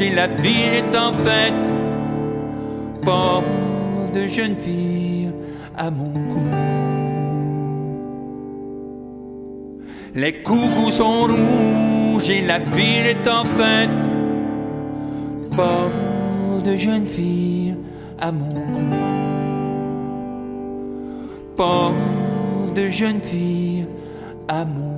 et la ville est en fête. De jeune fille à mon cou. Les coucous sont rouges et la ville est en fête. De jeune fille à mon cou. Pas de jeune fille à mon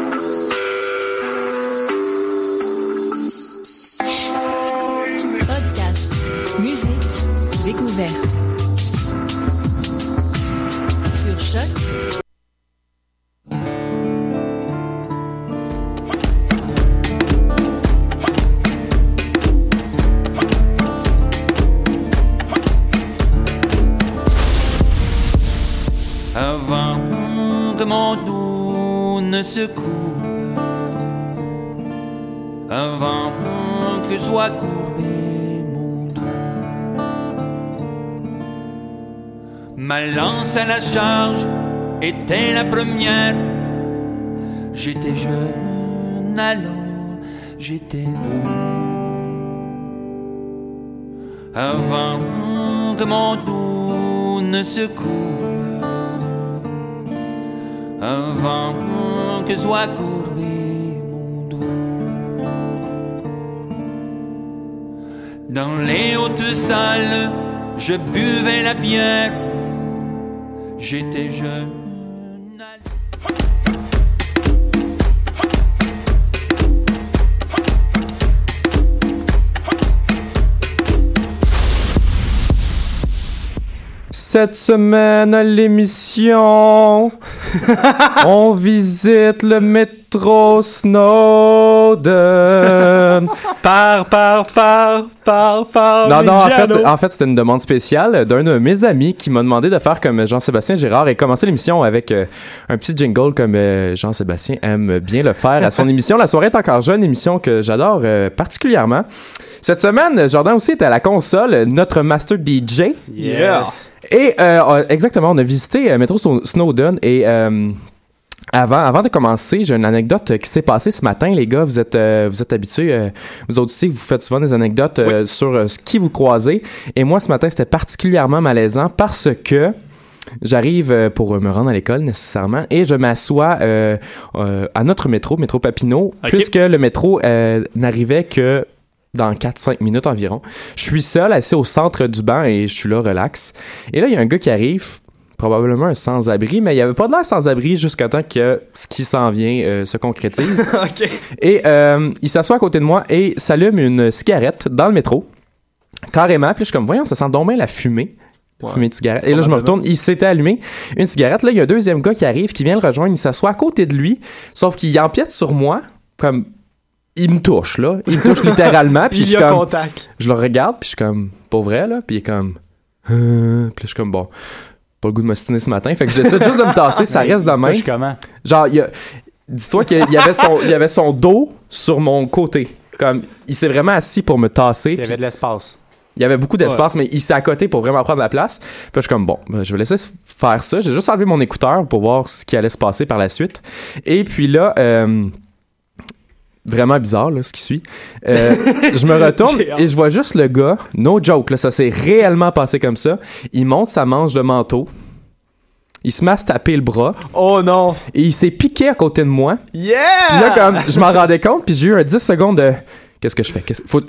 Avant que soit courbé mon dos, ma lance à la charge était la première. J'étais jeune alors, j'étais beau. Avant que mon dos ne se coupe avant que soit courbé Dans les hautes salles, je buvais la bière. J'étais jeune. Cette semaine à l'émission, on visite le métro Snowden. Par, par, par, par, par. Non, non, en fait, en fait c'était une demande spéciale d'un de mes amis qui m'a demandé de faire comme Jean-Sébastien Girard et commencer l'émission avec euh, un petit jingle comme euh, Jean-Sébastien aime bien le faire à son émission. La soirée est encore jeune, émission que j'adore euh, particulièrement. Cette semaine, Jordan aussi était à la console, notre master DJ. Yeah. Et euh, exactement, on a visité euh, Metro Snow- Snowden et euh, avant, avant de commencer, j'ai une anecdote euh, qui s'est passée ce matin, les gars. Vous êtes, euh, vous êtes habitués, vous autres aussi, vous faites souvent des anecdotes sur ce qui vous croisez. Et moi, ce matin, c'était particulièrement malaisant parce que J'arrive pour me rendre à l'école nécessairement et je m'assois euh, euh, à notre métro, métro Papineau, puisque le métro euh, n'arrivait que dans 4-5 minutes environ. Je suis seul, assis au centre du banc et je suis là, relax. Et là, il y a un gars qui arrive, probablement un sans-abri, mais il n'y avait pas de l'air sans-abri jusqu'à temps que ce qui s'en vient euh, se concrétise. Et euh, il s'assoit à côté de moi et s'allume une cigarette dans le métro. Carrément. Puis je suis comme, voyons, ça sent donc bien la fumée. Ouais. Fumée de cigarette. Et là, je me retourne, il s'était allumé une cigarette. Là, il y a un deuxième gars qui arrive, qui vient le rejoindre, il s'assoit à côté de lui, sauf qu'il empiète sur moi, comme, il me touche, là. Il me touche littéralement, puis je Il suis y a comme, contact. je le regarde, puis je suis comme, pas vrai, là, puis il est comme, Euh, puis je suis comme, bon, pas le goût de m'ostiner ce matin, fait que je décide juste de me tasser, ça reste de même. Comment? Genre, dis-toi qu'il y avait son, il avait son dos sur mon côté. Comme, il s'est vraiment assis pour me tasser. Il y avait de l'espace. il y avait beaucoup d'espace, mais il s'est à côté pour vraiment prendre la place. Puis là, je suis comme, bon, ben, je vais laisser faire ça. J'ai juste enlevé mon écouteur pour voir ce qui allait se passer par la suite. Et puis là, euh, vraiment bizarre, là, ce qui suit. Euh, je me retourne et je vois juste le gars, no joke, là, ça s'est réellement passé comme ça. Il monte sa manche de manteau. Il se met à se taper le bras Oh non! et il s'est piqué à côté de moi. Yeah! Puis là, comme je m'en rendais compte, puis j'ai eu un 10 secondes de Qu'est-ce que je fais?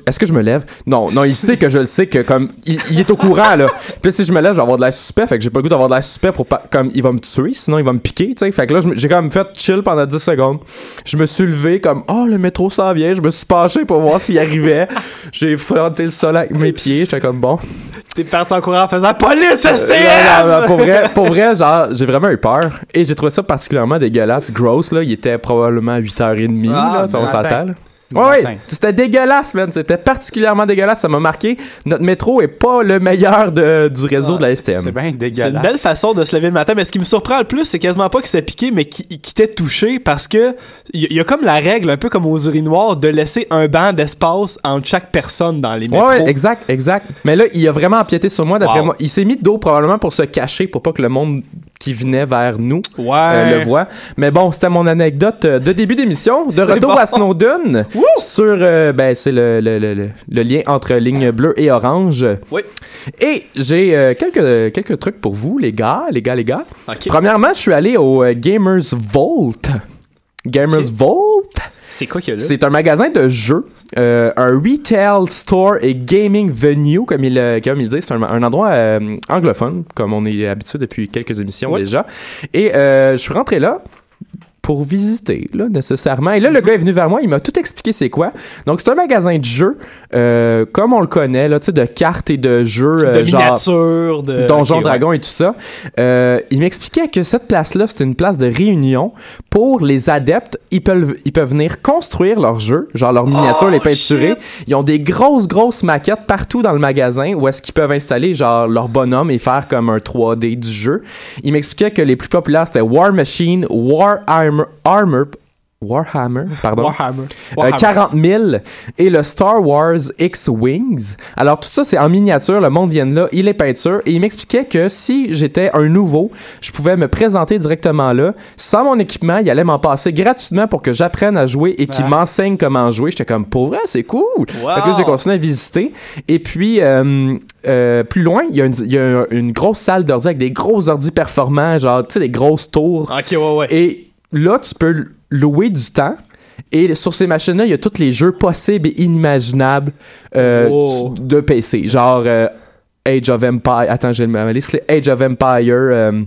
Est-ce que je me lève? Non, non, il sait que je le sais que comme il, il est au courant là. Puis si je me lève, je vais avoir de l'air suspect. Fait que j'ai pas le goût d'avoir de l'air suspect pour pas comme il va me tuer, sinon il va me piquer, tu sais. Fait que là, j'ai quand même fait chill pendant 10 secondes. Je me suis levé comme oh le métro s'en vient. Je me suis penché pour voir s'il arrivait. J'ai frotté le sol avec mes pieds. J'étais comme bon. T'es parti en courant en faisant Police Euh, STM! non, non, non, pour vrai, pour vrai, genre, j'ai vraiment eu peur. Et j'ai trouvé ça particulièrement dégueulasse. Gross, là. Il était probablement 8h30, Ah, là. on s'entend, Ouais, c'était dégueulasse, man. C'était particulièrement dégueulasse. Ça m'a marqué. Notre métro est pas le meilleur de- du réseau de la STM. C'est bien C'est une dégueulasse. belle façon de se lever le matin, mais ce qui me surprend le plus, c'est quasiment pas qu'il s'est piqué, mais qu'il qu'il t'ait touché, parce que il y, y a comme la règle, un peu comme aux urinoirs, de laisser un banc d'espace entre chaque personne dans les métros. ouais, exact, exact. Mais là, il a vraiment empiété sur moi, d'après Wow. moi. Il s'est mis de dos probablement pour se cacher, pour pas que le monde qui venait vers nous Ouais. euh, le voit. Mais bon, c'était mon anecdote euh, de début d'émission. De retour bon. à Snowden, sur, euh, ben, c'est le, le, le, lien entre ligne bleue et orange. Oui. Et j'ai euh, quelques, quelques trucs pour vous, les gars, les gars, les gars. Premièrement, je suis allé au Gamers Vault. Gamers. Vault, c'est quoi qu'il y a là? c'est un magasin de jeux, euh, un retail store et gaming venue, comme il, euh, comme il dit. C'est un, un endroit euh, anglophone, comme on est habitué depuis quelques émissions Ouais. déjà. Et euh, je suis rentré là pour visiter, là, nécessairement. Et là, le gars est venu vers moi, il m'a tout expliqué c'est quoi. Donc, c'est un magasin de jeux, euh, comme on le connaît, là, tu sais, de cartes et de jeux. de euh, genre, miniatures, de... Donjons ouais. Dragons et tout ça. Euh, il m'expliquait que cette place-là, c'était une place de réunion pour les adeptes. Ils peuvent, ils peuvent venir construire leurs jeux, genre leurs miniatures, Oh, les peinturer. Ils ont des grosses, grosses maquettes partout dans le magasin où est-ce qu'ils peuvent installer genre leur bonhomme et faire comme un 3D du jeu. Il m'expliquait que les plus populaires, c'était War Machine, Warhammer, Armor, Warhammer, pardon. Warhammer. Euh, Warhammer. 40 000 et le Star Wars X-Wings. Alors tout ça c'est en miniature, le monde vient de là, il est peinture et il m'expliquait que si j'étais un nouveau, je pouvais me présenter directement là, sans mon équipement, il allait m'en passer gratuitement pour que j'apprenne à jouer et qu'il Ah. m'enseigne comment jouer. J'étais comme pour vrai, c'est cool. Wow. Fait que là, j'ai continué à visiter et puis euh, euh, plus loin, il y a une, il y a une grosse salle d'ordi avec des gros ordi performants, genre tu sais des grosses tours Ok, ouais, ouais. et là, tu peux louer du temps. Et sur ces machines-là, il y a tous les jeux possibles et inimaginables euh, Oh. de PC. Genre euh, Age of Empire. Attends, j'ai ma liste. Age of Empire. euh,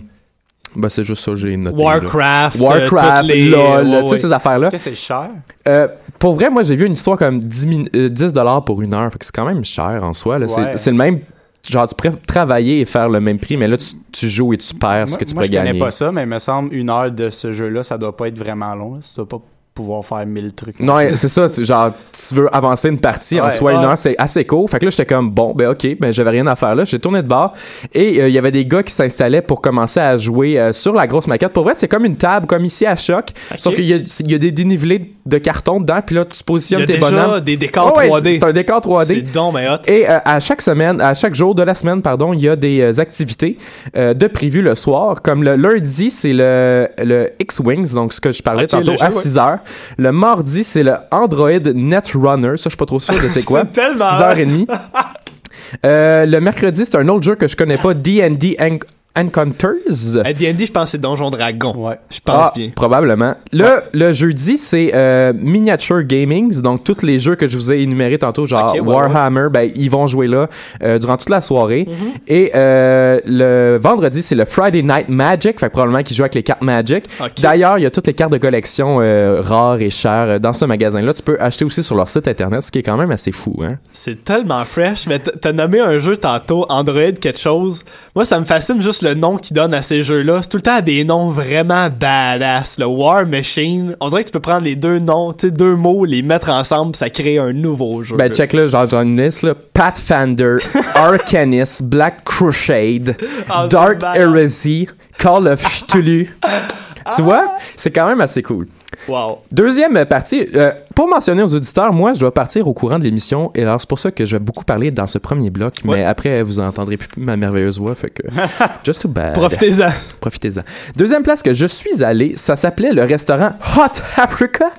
bah, c'est juste ça, j'ai noté. là. Warcraft. euh, Warcraft, les... LOL, ouais, tu sais, ouais. ces affaires-là. Est-ce que c'est cher? Euh, pour vrai, moi, j'ai vu une histoire comme 10, min- euh, 10 dollars pour une heure. Fait que c'est quand même cher en soi. là. C'est- Ouais. C'est le même. Genre, tu pourrais travailler et faire le même prix, mais là, tu, tu joues et tu perds ce Moi, que tu moi, pourrais je connais gagner. pas ça, mais il me semble une heure de ce jeu-là, ça doit pas être vraiment long. Ça doit pas pouvoir faire mille trucs. Non, c'est ça, genre, tu veux avancer une partie en Ouais. soi une heure, c'est assez court. Fait que là, j'étais comme, bon, ben ok, ben j'avais rien à faire là. J'ai tourné de bord et euh, il y avait des gars qui s'installaient pour commencer à jouer euh, sur la grosse maquette. Pour vrai, c'est comme une table, comme ici à Choc. Sauf qu'il y a, il y a des dénivelés de carton dedans, puis là, tu Il y positionnes a tes déjà bonhommes. des décors Ouais, 3D. C'est un décor 3D. C'est donc ben hot. Et euh, à chaque semaine, à chaque jour de la semaine, pardon, il y a des euh, activités euh, de prévues le soir. Comme le lundi, c'est le, le X-Wings, donc ce que je parlais Ok, tantôt, jeu, à ouais. 6 heures. Le mardi, c'est le Android Netrunner. Ça, je suis pas trop sûr de c'est quoi. C'est tellement 6h30. Euh, le mercredi, c'est un autre jeu que je connais pas, D&D Encounters. À D&D, je pense que c'est Donjon Dragon. Ouais. Je pense Ah, bien. probablement. Le, le jeudi, c'est euh, Miniature Gamings, donc tous les jeux que je vous ai énumérés tantôt, genre ouais, Warhammer, ben ils vont jouer là euh, durant toute la soirée. Mhm. Et euh, le vendredi, c'est le Friday Night Magic, fait que probablement qu'ils jouent avec les cartes Magic. D'ailleurs, il y a toutes les cartes de collection euh, rares et chères dans ce magasin-là. Tu peux acheter aussi sur leur site internet, ce qui est quand même assez fou. Hein? C'est tellement fresh. Mais t'as nommé un jeu tantôt, Android quelque chose. Moi, ça me fascine juste le nom qu'ils donnent à ces jeux-là. C'est tout le temps des noms vraiment badass. Le War Machine. On dirait que tu peux prendre les deux noms, tu sais, deux mots, les mettre ensemble, ça crée un nouveau jeu. Ben, check là, genre, j'en une liste, là. Pathfinder, Arcanis, Black Crusade, Ah, Dark. Heresy, Call of Cthulhu. tu vois? C'est quand même assez cool. Wow. Deuxième partie, euh, pour mentionner aux auditeurs, moi, je dois partir au courant de l'émission, et alors c'est pour ça que je vais beaucoup parler dans ce premier bloc, Ouais. mais après, vous entendrez plus ma merveilleuse voix, fait que just too bad. Profitez-en. Profitez-en. Deuxième place que je suis allé, ça s'appelait le restaurant Hot Africa.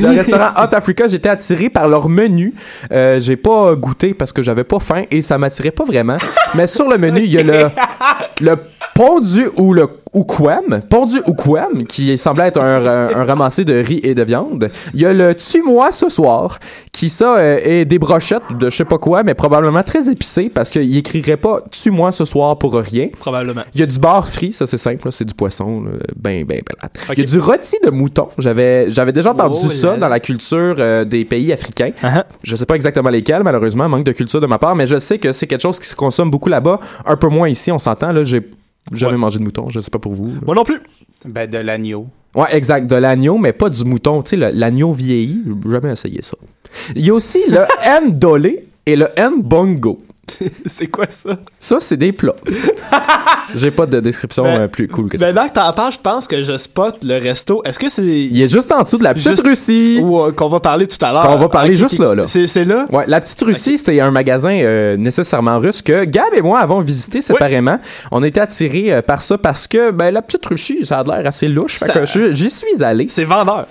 Le restaurant Hot Africa, j'étais attiré par leur menu. Euh, j'ai pas goûté parce que j'avais pas faim et ça m'attirait pas vraiment. Mais sur le menu, il y a le, le Pondu ou le ou Quem, pondu ou Quem, qui semblait être un, un, un ramassé de riz et de viande. Il y a le tue-moi ce soir, qui ça euh, est des brochettes de je sais pas quoi, mais probablement très épicé parce qu'il écrirait pas tue-moi ce soir pour rien. Probablement. Il y a du bar frit, ça c'est simple, c'est du poisson, là, ben ben plate. Ok. Il y a du rôti de mouton. J'avais j'avais déjà entendu Oh ça dans la culture euh, des pays africains. Ah, Je sais pas exactement lesquels, malheureusement, manque de culture de ma part, mais je sais que c'est quelque chose qui se consomme beaucoup là-bas, un peu moins ici, on s'entend. Là, j'ai jamais Ouais. mangé de mouton, je sais pas pour vous. Moi non plus. Ben, de l'agneau. Ouais, exact, de l'agneau, mais pas du mouton. Tu sais, l'agneau vieilli, j'ai jamais essayé ça. Il y a aussi le ndolé et le bongo. c'est quoi ça? Ça, c'est des plats. J'ai pas de description Ben, euh, plus cool que ça. Ben, là que t'en parles, je pense que je spot le resto. Est-ce que c'est. Il est juste en dessous de la petite Juste- Russie. Ou euh, qu'on va parler tout à l'heure. Qu'on va parler juste là, là. C'est là? Ouais, la petite Russie, c'était un magasin euh, nécessairement russe que Gab et moi avons visité séparément. On été attirés euh, par ça parce que ben, la petite Russie, ça a l'air assez louche. Ça- j'y suis allé. C'est vendeur.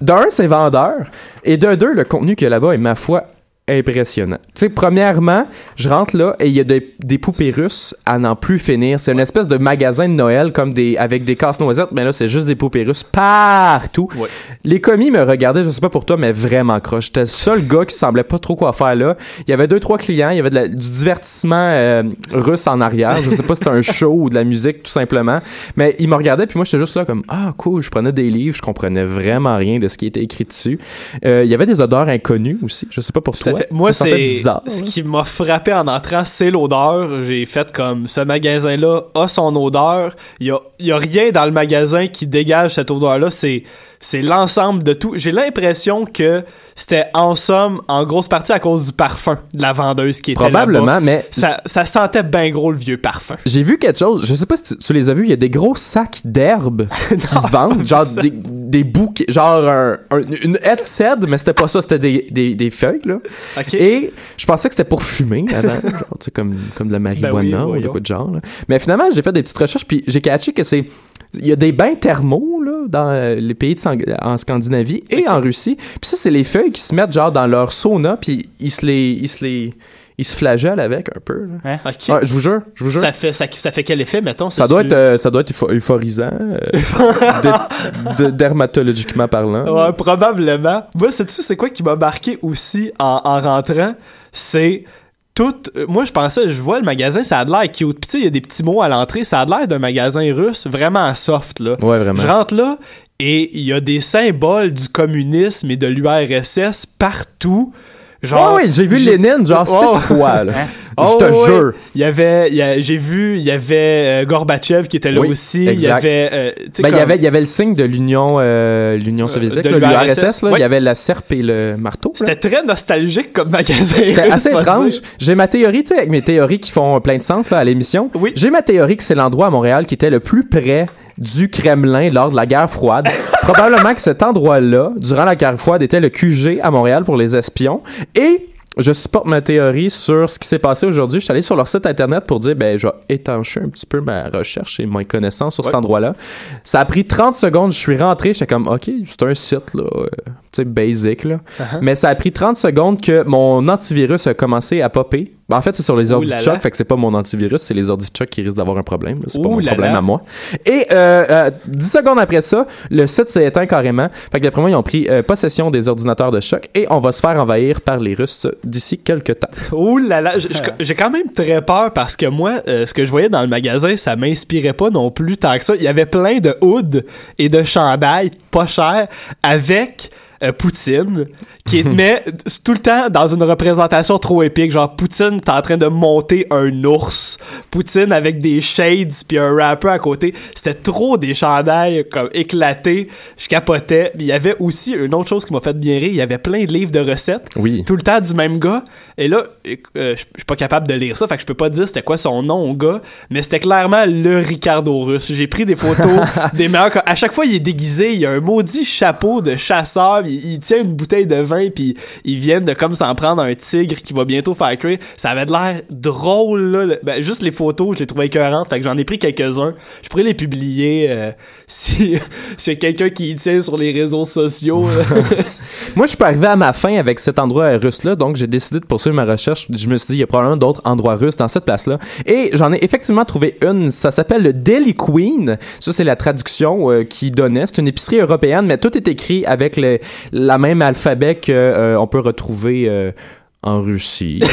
D'un, c'est vendeur, et de deux, le contenu qu'il y a là-bas est ma foi impressionnant. Tu sais, premièrement, je rentre là et il y a des, des poupées russes à n'en plus finir. C'est une espèce de magasin de Noël comme des avec des casse-noisettes, mais là c'est juste des poupées russes partout. Ouais. Les commis me regardaient, je sais pas pour toi, mais vraiment croche. J'étais le seul gars qui semblait pas trop quoi faire là. Il y avait deux trois clients, il y avait de la- du divertissement euh, russe en arrière. Je sais pas si c'était un show ou de la musique tout simplement, mais ils me regardaient puis moi j'étais juste là comme ah cool. Je prenais des livres, je comprenais vraiment rien de ce qui était écrit dessus. Euh, Il y avait des odeurs inconnues aussi. Je sais pas pour Tout toi. Fait. Moi, c'est bizarre. ce qui m'a frappé en entrant, c'est l'odeur. J'ai fait comme ce magasin-là a son odeur. Il y a, y a rien dans le magasin qui dégage cette odeur-là. C'est c'est l'ensemble de tout. J'ai l'impression que c'était en somme, en grosse partie à cause du parfum de la vendeuse qui était. Probablement, mais Ça, ça sentait bien gros le vieux parfum. J'ai vu quelque chose, je sais pas si tu, tu les as vus, il y a des gros sacs d'herbe qui se vendent, genre des, des bouquets, genre un- un- une headset, mais c'était pas ça, c'était des, des, des feuilles, là. Et je pensais que c'était pour fumer avant, genre, tu sais, comme, comme de la marijuana Ben oui, ou de quoi de genre. là. Mais finalement, j'ai fait des petites recherches, puis j'ai catché que c'est. Il y a des bains thermaux dans euh, les pays de en Scandinavie et en Russie. Puis ça, c'est les feuilles qui se mettent genre dans leur sauna, puis ils se les. Ils se les. Ils se flagellent avec un peu. Ouais, je vous jure, je vous jure. ça, fait, ça, ça fait quel effet, mettons? Ça doit être, euh, ça doit être eupho- euphorisant, euh, de- de- dermatologiquement parlant. Ouais, probablement. Moi, sais-tu, c'est quoi qui m'a marqué aussi en, en rentrant? C'est tout. euh, Moi, je pensais, je vois le magasin, ça a de l'air cute. Puis, tu sais, il y a des petits mots à l'entrée. Ça a de l'air d'un magasin russe vraiment soft, là. Ouais, vraiment. Je rentre là et il y a des symboles du communisme et de l'URSS partout. Genre. ouais, ouais, j'ai vu Lénine genre Oh. six fois. Là. Oh, je te ouais. jure. Il y avait, il j'ai vu, il y avait euh, Gorbatchev qui était là Oui, aussi. exact. Il y avait, euh, Ben, il y avait, il y avait le signe de l'Union, euh, l'Union soviétique, l'URSS. Il y avait la serpe et le marteau. C'était très nostalgique comme magasin. C'était assez étrange. J'ai ma théorie, tu sais, avec mes théories qui font plein de sens là, à l'émission. Oui. J'ai ma théorie que c'est l'endroit à Montréal qui était le plus près du Kremlin lors de la guerre froide. Probablement que cet endroit-là, durant la guerre froide, était le QG à Montréal pour les espions. Et je supporte ma théorie sur ce qui s'est passé aujourd'hui. Je suis allé sur leur site internet pour dire, ben, je vais étancher un petit peu ma recherche et mes connaissances sur cet endroit-là. Ça a pris 30 secondes. Je suis rentré. J'étais comme, OK, c'est un site, là, euh, tu sais, basic, là. Uh-huh. Mais ça a pris 30 secondes que mon antivirus a commencé à popper. Ben, en fait, c'est sur les ordi de choc, fait que c'est pas mon antivirus, c'est les ordi de choc qui risquent d'avoir un problème. là. C'est pas Ouh mon là problème là. à moi. Et euh, euh, 10 secondes après ça, le site s'est éteint carrément. Fait que d'après moi, ils ont pris euh, possession des ordinateurs de choc et on va se faire envahir par les Russes d'ici quelques temps. Ouh là là, j'ai quand même très peur parce que moi, euh, ce que je voyais dans le magasin, ça m'inspirait pas non plus tant que ça. Il y avait plein de hoods et de chandails pas chers avec euh, Poutine, qui est, mais tout le temps dans une représentation trop épique. Genre, Poutine, t'es en train de monter un ours. Poutine avec des shades puis un rapper à côté. C'était trop des chandails comme éclatés. Je capotais. Il y avait aussi une autre chose qui m'a fait bien rire. Il y avait plein de livres de recettes Oui. tout le temps du même gars. Et là, euh, je je suis pas capable de lire ça, fait que je peux pas dire c'était quoi son nom au gars, mais c'était clairement le Ricardo russe. J'ai pris des photos des meilleurs. À chaque fois, il est déguisé, il a un maudit chapeau de chasseur, il, il tient une bouteille de vin puis ils viennent de comme s'en prendre un tigre qui va bientôt faire cuire. Ça avait de l'air drôle là. Ben, juste les photos, je les trouvais écœurantes. Fait que j'en ai pris quelques-uns. Je pourrais les publier euh, si a quelqu'un qui y tient sur les réseaux sociaux. Moi, je suis arrivé à ma fin avec cet endroit russe-là, donc j'ai décidé de poursuivre ma recherche. Je me suis dit, il y a probablement d'autres endroits russes dans cette place-là. Et j'en ai effectivement trouvé une. Ça s'appelle le Deli Queen. Ça, c'est la traduction euh, qui donnait. C'est une épicerie européenne, mais tout est écrit avec le, la même alphabet qu'on peut retrouver euh, en Russie.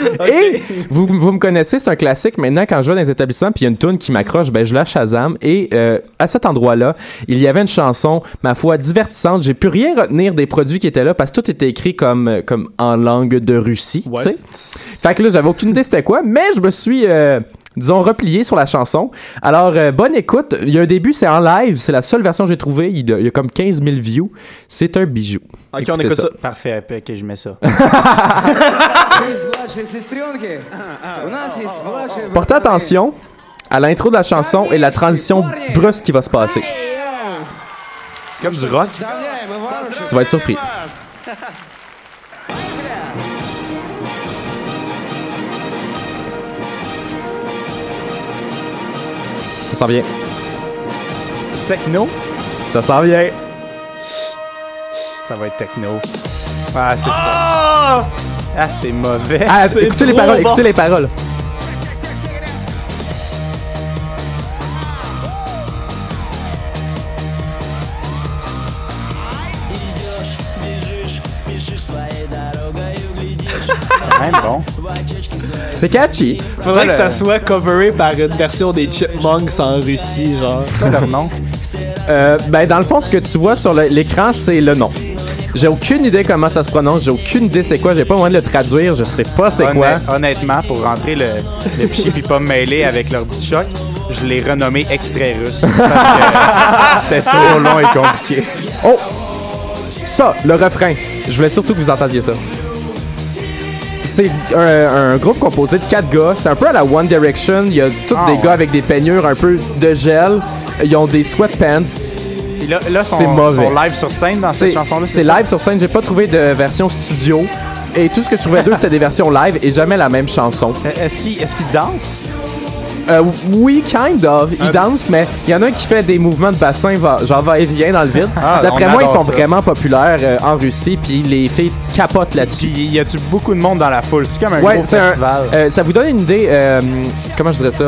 Et vous, vous me connaissez, c'est un classique. Maintenant, quand je vais dans les établissements puis il y a une tune qui m'accroche, ben je la Shazam. Et euh, à cet endroit-là, il y avait une chanson, ma foi, divertissante. J'ai pu rien retenir des produits qui étaient là parce que tout était écrit comme, euh, comme en langue de Russie. Ouais. Fait que là, j'avais aucune idée c'était quoi, mais je me suis. euh, disons, replié sur la chanson. Alors, euh, bonne écoute. Il y a un début, c'est en live. C'est la seule version que j'ai trouvée. Il, y a comme 15 000 views. C'est un bijou. Ok, on écoute ça. Parfait. Euh, ok, je mets ça. Portez attention à l'intro de la chanson et la transition brusque qui va se passer. C'est comme du rock. Tu vas être surpris. Ça s'en vient. Techno? Ça s'en vient. Ça va être techno. Ah, c'est ça. Ah, c'est mauvais. Ah, écoutez les paroles, bon. écoutez les paroles. C'est catchy. Faudrait que ça soit coveré par une version des Chipmunks en Russie, genre. C'est quoi leur nom? Euh, ben, dans le fond, ce que tu vois sur l'écran, c'est le nom. J'ai aucune idée comment ça se prononce, j'ai aucune idée c'est quoi, j'ai pas moyen de le traduire, je sais pas c'est quoi. Honnêt- Honnêtement, pour rentrer le, le fichier puis pas me mêler avec l'ordi de choc, je l'ai renommé extrait russe. Parce que c'était trop long et compliqué. Oh! Ça, le refrain. Je voulais surtout que vous entendiez ça. C'est un, un groupe composé de quatre gars. C'est un peu à la One Direction. Il y a tous Ah des ouais. gars avec des peignures un peu de gel. Ils ont des sweatpants. Là, C'est mauvais. sont live sur scène dans cette chanson-là. c'est live sur scène. J'ai pas trouvé de version studio. Et tout ce que je trouvais d'eux, c'était des versions live et jamais la même chanson. Euh, Est-ce qu'ils est qu'ils dansent? Euh, oui, kind of. Ils dansent, mais il y en a un qui fait des mouvements de bassin, va- genre va-et-vient dans le vide. Ah, D'après moi, ils sont ça. vraiment populaires euh, en Russie, puis les filles capotent là-dessus. Puis y a-tu beaucoup de monde dans la foule? C'est comme un Ouais, gros c'est un- festival. euh, ça vous donne une idée, euh, comment je dirais ça?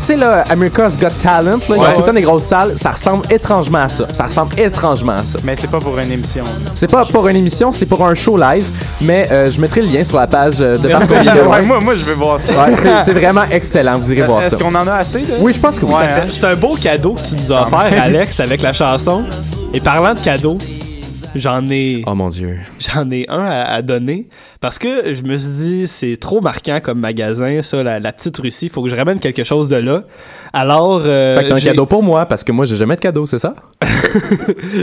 Tu sais, là, America's Got Talent, là, ils ont Ouais. tout le temps des grosses salles. Ça ressemble étrangement à ça. Ça ressemble étrangement à ça. Mais c'est pas pour une émission. C'est pas pour une émission, c'est pour un show live, mais euh, je mettrai le lien sur la page euh, de Marco ouais, Vidéo. moi, moi, je vais voir ça. Ouais, c'est c'est vraiment excellent, vous irez voir Est-ce ça. qu'on en a assez? Là? Oui, je pense que oui. Ouais, hein? C'est un beau cadeau que tu nous as offert, Alex, avec la chanson. Et parlant de cadeaux, j'en ai, Oh mon dieu. j'en ai un à, à donner parce que je me suis dit c'est trop marquant comme magasin, ça, la, la petite Russie. Faut que je ramène quelque chose de là. Alors, euh, Fait que t'as un cadeau pour moi, parce que moi, j'ai jamais de cadeau, c'est ça?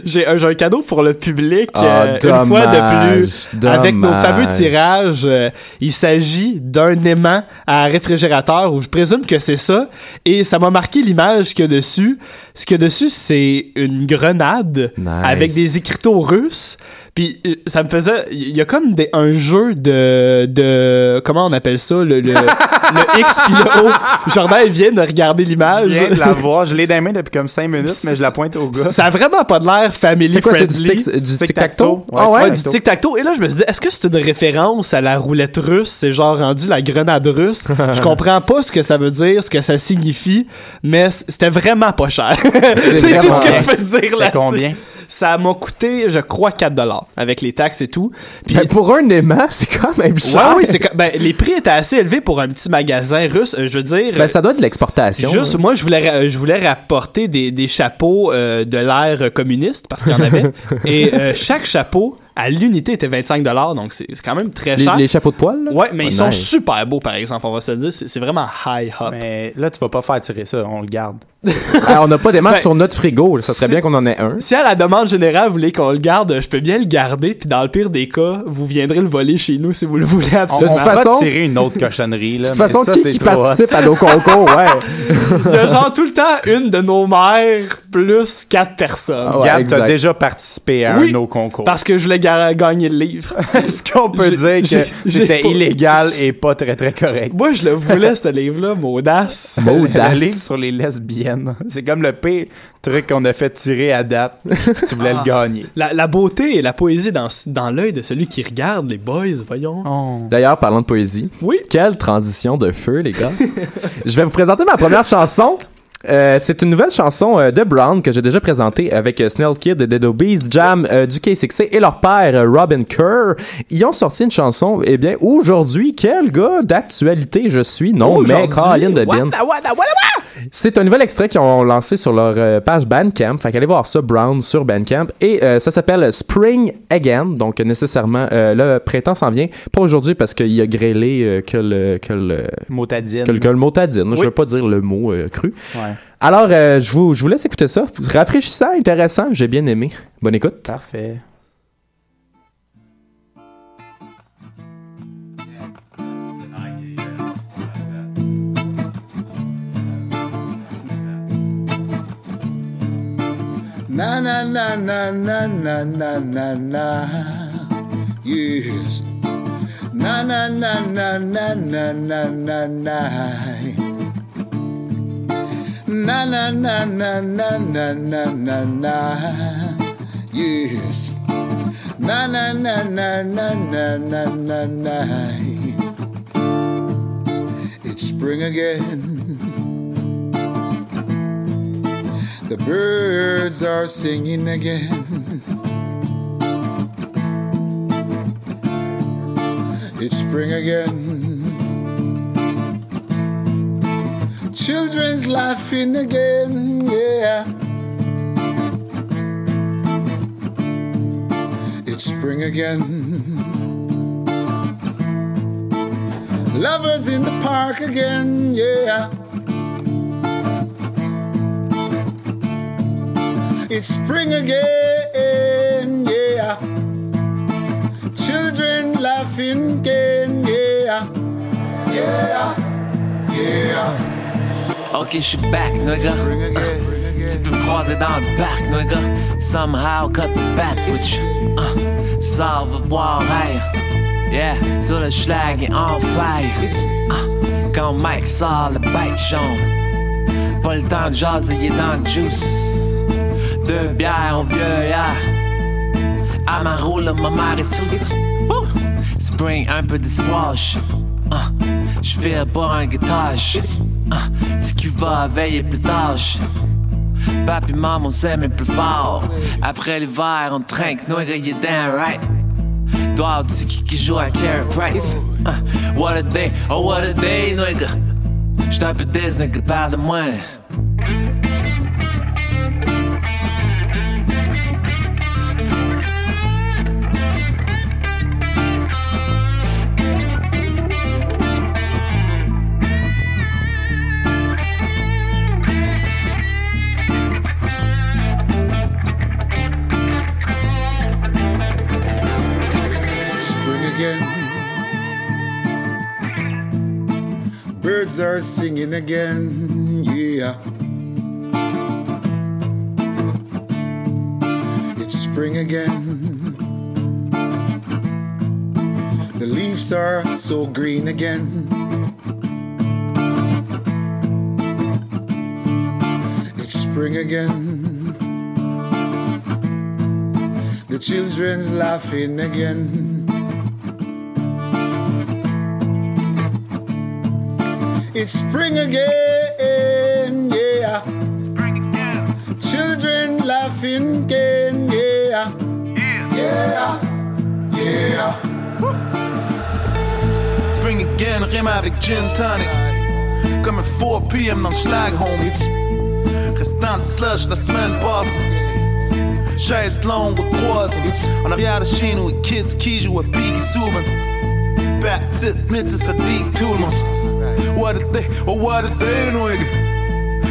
J'ai un, un cadeau pour le public euh, une fois de dommage, plus. Avec nos fameux tirages, euh, il s'agit d'un aimant à réfrigérateur où je présume que c'est ça. Et ça m'a marqué l'image qu'il y a dessus. Ce qu'il y a dessus, c'est une grenade Nice. avec des écriteaux russes. Puis euh, ça me faisait... Il y a comme des, un jeu de, de... Comment on appelle ça? Le, le, le X puis le O. Jordan, il vient de regarder Je l'image. viens de la voir. Je l'ai dans les mains depuis comme 5 minutes, mais je la pointe au gars. Ça, a vraiment pas de l'air family C'est quoi, c'est du, friendly. tic- du Tic-tac-toe? Ouais, Ah ouais? Ouais, du tic-tac-toe. Et là, je me suis dit, est-ce que c'est une référence à la roulette russe? C'est genre rendu la grenade russe. je comprends pas ce que ça veut dire, ce que ça signifie, mais c'était vraiment pas cher. c'est tout ce que je peux dire là. Combien? Ça m'a coûté, je crois, 4 dollars avec les taxes et tout. Puis, Ben, pour un aimant, c'est quand même ouais, cher. oui, c'est que- ben, les prix étaient assez élevés pour un petit magasin russe. Euh, Je veux dire, Ben, ça doit être de l'exportation. Juste, hein. moi, je voulais, ra- je voulais rapporter des, des chapeaux euh, de l'ère communiste, parce qu'il y en avait. et euh, chaque chapeau, à l'unité, était 25 donc c'est quand même très cher. les chapeaux de poil? là? Ouais, mais Oh, ils sont super beaux, par exemple, on va se le dire. C'est vraiment high hop. Mais là, tu vas pas faire tirer ça, on le garde. Ah, on n'a pas d'aimant Ben, sur notre frigo. là. Ça serait si- bien qu'on en ait un. Si à la demande générale, vous voulez qu'on le garde, je peux bien le garder, puis dans le pire des cas, vous viendrez le voler chez nous si vous le voulez On, absolument. on toute va façon- tirer une autre cochonnerie. Là, De toute façon, ça, qui, participe à nos concours, ouais. Il y a genre tout le temps une de nos mères, plus quatre personnes. Ah ouais, Gab, t'as déjà participé à Oui, un de nos concours. Parce que je voulais gagner le livre. Est-ce qu'on peut J'ai- dire que c'était pas- illégal et pas très très correct? Moi, je le voulais, ce livre-là, Maudace. Maudace. Le livre sur les lesbiennes. C'est comme le pire truc qu'on a fait tirer à date. tu voulais Ah. le gagner. La, la beauté et la poésie dans, dans l'œil de celui qui regarde les boys, voyons. Oh. D'ailleurs, parlant de poésie, Oui. quelle transition de feu, les gars. Je vais vous présenter ma première chanson. Euh, c'est une nouvelle chanson euh, de Brown que j'ai déjà présentée avec euh, Snell Kid, Dead Obies, Jam, du K6 et leur père Robin Kerr. Ils ont sorti une chanson, eh bien, aujourd'hui, quel gars d'actualité je suis? Non, mais Colin de Bin. C'est un nouvel extrait qu'ils ont lancé sur leur page Bandcamp. Fait qu'allez voir ça, Brown, sur Bandcamp. Et ça s'appelle Spring Again. Donc, nécessairement, le printemps s'en vient. Pas aujourd'hui parce qu'il y a grêlé que le, que le, Motadine. que le, que le motadine. Je veux pas dire le mot cru. Ouais. Alors, euh, je, vous, je vous laisse écouter ça. Rafraîchissant, intéressant. J'ai bien aimé. Bonne écoute. Parfait. Na na na na na na na na na. Yes. Na na na na na na na na na. Na na na na na na na na na. Yes. Na na na na na na na na na. It's spring again. The birds are singing again. It's spring again. Children's laughing again, yeah. It's spring again. Lovers in the park again, yeah. It's spring again, yeah. Children laughing again, yeah. Yeah, yeah. Ok, je suis back, nigga. Tu peux me croiser dans le parc, nigga. Somehow cut the bat switch. Uh, ça va voir, hey. Yeah, sur le schlag et en fire. Uh, quand Mike sort le bike jaune. Pas le temps de jaser, il est dans le juice. Deux bières en vieux, yeah. À ma roule, ma mère est sous. Spring, un peu d'espoir. je- Uh, je boire un guitage. Uh, tu vas veiller plus tard. Papi, maman, s'aime plus fort. Après l'hiver, on trinque, nous, est damn right? Toi, tu sais qui, joue à Carey Price. Uh, what a day, oh what a day, nigga. J'suis un peu des, nigga, parle de moi. Are singing again, yeah. It's spring again. The leaves are so green again. It's spring again. The children's laughing again. It's spring again, yeah. Children laughing again, yeah. Yeah, yeah. Spring again, rime avec gin tonic. Comme un 4 p.m. dans le schlag, homies. Restant de slush la semaine passée. Chaise longue aux trois En arrière de chez nous, les kids qui jouent à Biggie souvent. Baptiste, métis, ça dit tout le monde. Wat het ding, oh wat het ding nog eh. ik.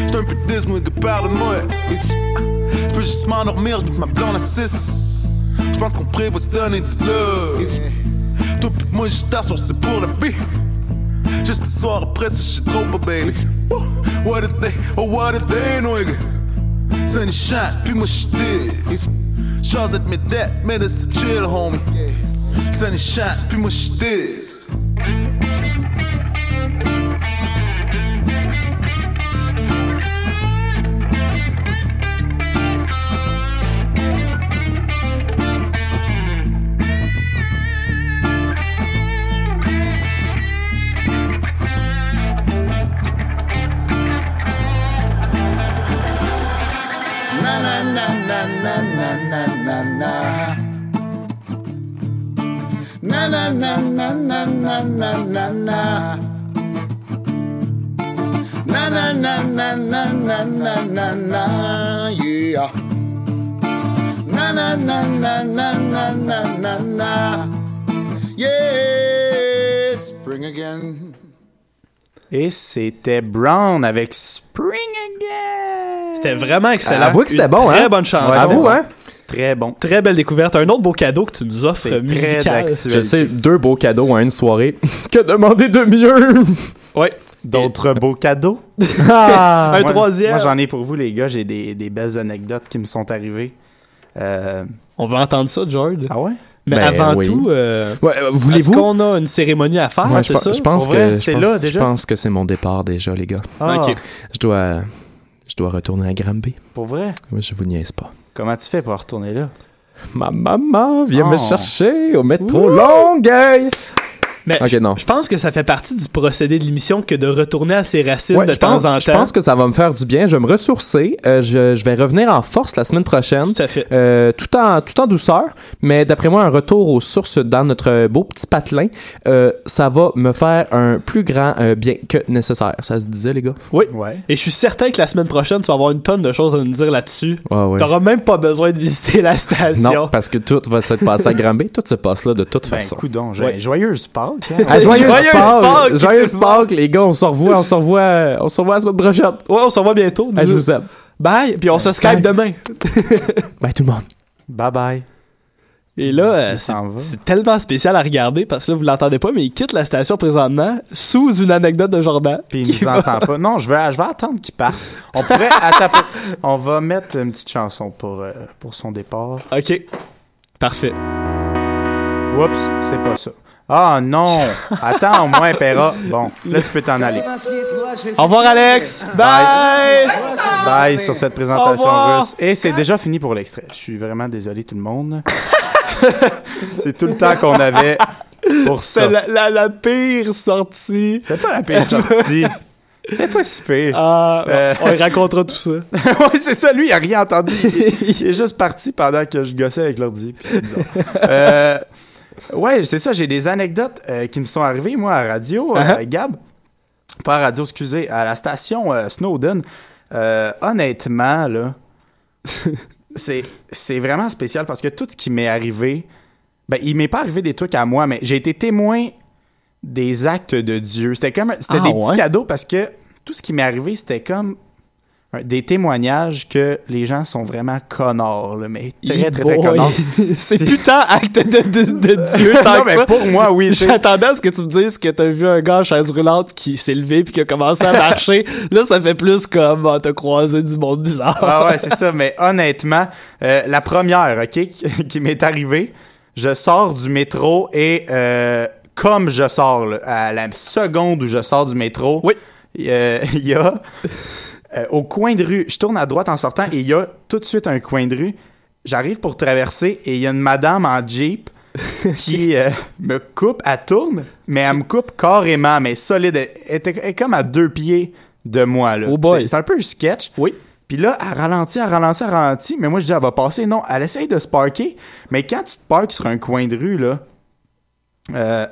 Stumpitisme, ik parle mooi. Eh. Je peux juste m'endormir, je doute ma blonde à 6. Je pense qu'on prévoit se donner, dites-le. Toi pis moi, je t'assure, c'est pour la vie. Juste ce soir après, c'est shit trop pas belle. What a day, oh what a day, no nigga. Sunshine, puis moi j'suis dead. Chance d'être mes dettes, mais de c'est chill, homie. Sunshine, puis moi j'suis dead. Et c'était Brown avec Spring Again. C'était vraiment excellent. Avoue que c'était bon, Très hein? bonne chanson. Ouais, Avoue, hein? Très bon. Très belle découverte. Un autre beau cadeau que tu nous offres C'est très musical. Je sais, deux beaux cadeaux à une soirée. que demander de mieux? Ouais. D'autres beaux cadeaux? Ah! Un Moi- troisième. Moi, j'en ai pour vous, les gars. J'ai des, des belles anecdotes qui me sont arrivées. Euh, On va entendre ça, George. Ah ouais? Mais Ben avant oui. tout, euh, Ouais, euh, est-ce voulez-vous? qu'on a une cérémonie à faire, Ouais, je, c'est pe- ça? je pense vrai? que je C'est pense- là, Je déjà? pense que c'est mon départ déjà, les gars. Ah. Je dois, je dois retourner à Granby. Pour vrai? Moi, je vous niaise pas. Comment tu fais pour retourner là? Ma maman vient me Oh. chercher au métro Longueuil. Mais non. je pense que ça fait partie du procédé de l'émission que de retourner à ses racines Ouais, de je temps pense, en temps. je pense que ça va me faire du bien. Je vais me ressourcer. Euh, je, je vais revenir en force la semaine prochaine. Tout à fait. Euh, tout, en, tout en douceur, mais d'après moi, un retour aux sources dans notre beau petit patelin, euh, ça va me faire un plus grand euh, bien que nécessaire. Ça se disait, les gars? Oui. Ouais. Et je suis certain que la semaine prochaine, tu vas avoir une tonne de choses à nous dire là-dessus. Ouais, ouais. T'auras même pas besoin de visiter la station. Non, parce que tout va se passer à Granby. Tout se passe là de toute Ben, façon. coudon, joyeuse Pâques. Hein? Ah, joyeuse Joyeuse Pâques! Pâques, Joyeuse tout le monde. Pâques, les gars, on se revoit, on se revoit, euh, on se revoit la semaine prochaine. Ouais, on se revoit bientôt. Ah, je vous aime. Bye, puis on se Skype demain. Bye tout le monde. Bye bye. Et là, euh, c'est tellement spécial à regarder parce que là, vous l'entendez pas, mais il quitte la station présentement sous une anecdote de Jordan. Puis il nous va- entend pas. Non, je vais, je vais attendre qu'il parte. On pourrait. peu. on va mettre une petite chanson pour, euh, pour son départ. Ok. Parfait. Oups, c'est pas ça. Ah non! Attends au moins, Pera. Bon, là tu peux t'en aller. Au revoir, Alex. Bye. Bye sur cette présentation russe. Et c'est déjà fini pour l'extrait. Je suis vraiment désolé tout le monde. c'est tout le temps qu'on avait pour ça. C'est la, la, la pire sortie. C'est pas la pire sortie. C'est pas si pire. Ah, Euh. On lui racontera tout ça. ouais, c'est ça, lui, il a rien entendu. Il, il est juste parti pendant que je gossais avec l'ordi. puis c'est bizarre. Euh, ouais, c'est ça, j'ai des anecdotes euh, qui me sont arrivées, moi, à la radio, euh, Uh-huh. Gab. Pas à radio, excusez, à la station euh, Snowden. Honnêtement, là, c'est, vraiment spécial parce que tout ce qui m'est arrivé, ben, il m'est pas arrivé des trucs à moi, mais j'ai été témoin des actes de Dieu. C'était comme, c'était Ah, des ouais? petits cadeaux parce que tout ce qui m'est arrivé, c'était comme des témoignages que les gens sont vraiment connards, là, mais très, très, très connards. C'est putain acte de, de, de Dieu. tant non, que mais ça. pour moi, oui. J'attendais à ce que tu me dises que t'as vu un gars en chaise roulante qui s'est levé puis qui a commencé à marcher. Là, ça fait plus comme ah, t'as croisé du monde bizarre. Ah ouais, c'est ça. Mais honnêtement, euh, la première, OK, qui, m'est arrivée, je sors du métro et euh, comme je sors, là, à la seconde où je sors du métro, Oui. euh, il y a euh, au coin de rue, je tourne à droite en sortant et il y a tout de suite un coin de rue. J'arrive pour traverser et il y a une madame en Jeep qui euh, me coupe, elle tourne, mais elle me coupe carrément, mais solide. Elle, était- comme à deux pieds de moi. Là. Oh boy. C'est- C'est un peu un sketch. Oui. Puis là, elle ralentit, elle ralentit, elle ralentit. Mais moi, je dis, elle va passer. Non, elle essaye de se parker. Mais quand tu te parques sur un coin de rue, là, euh,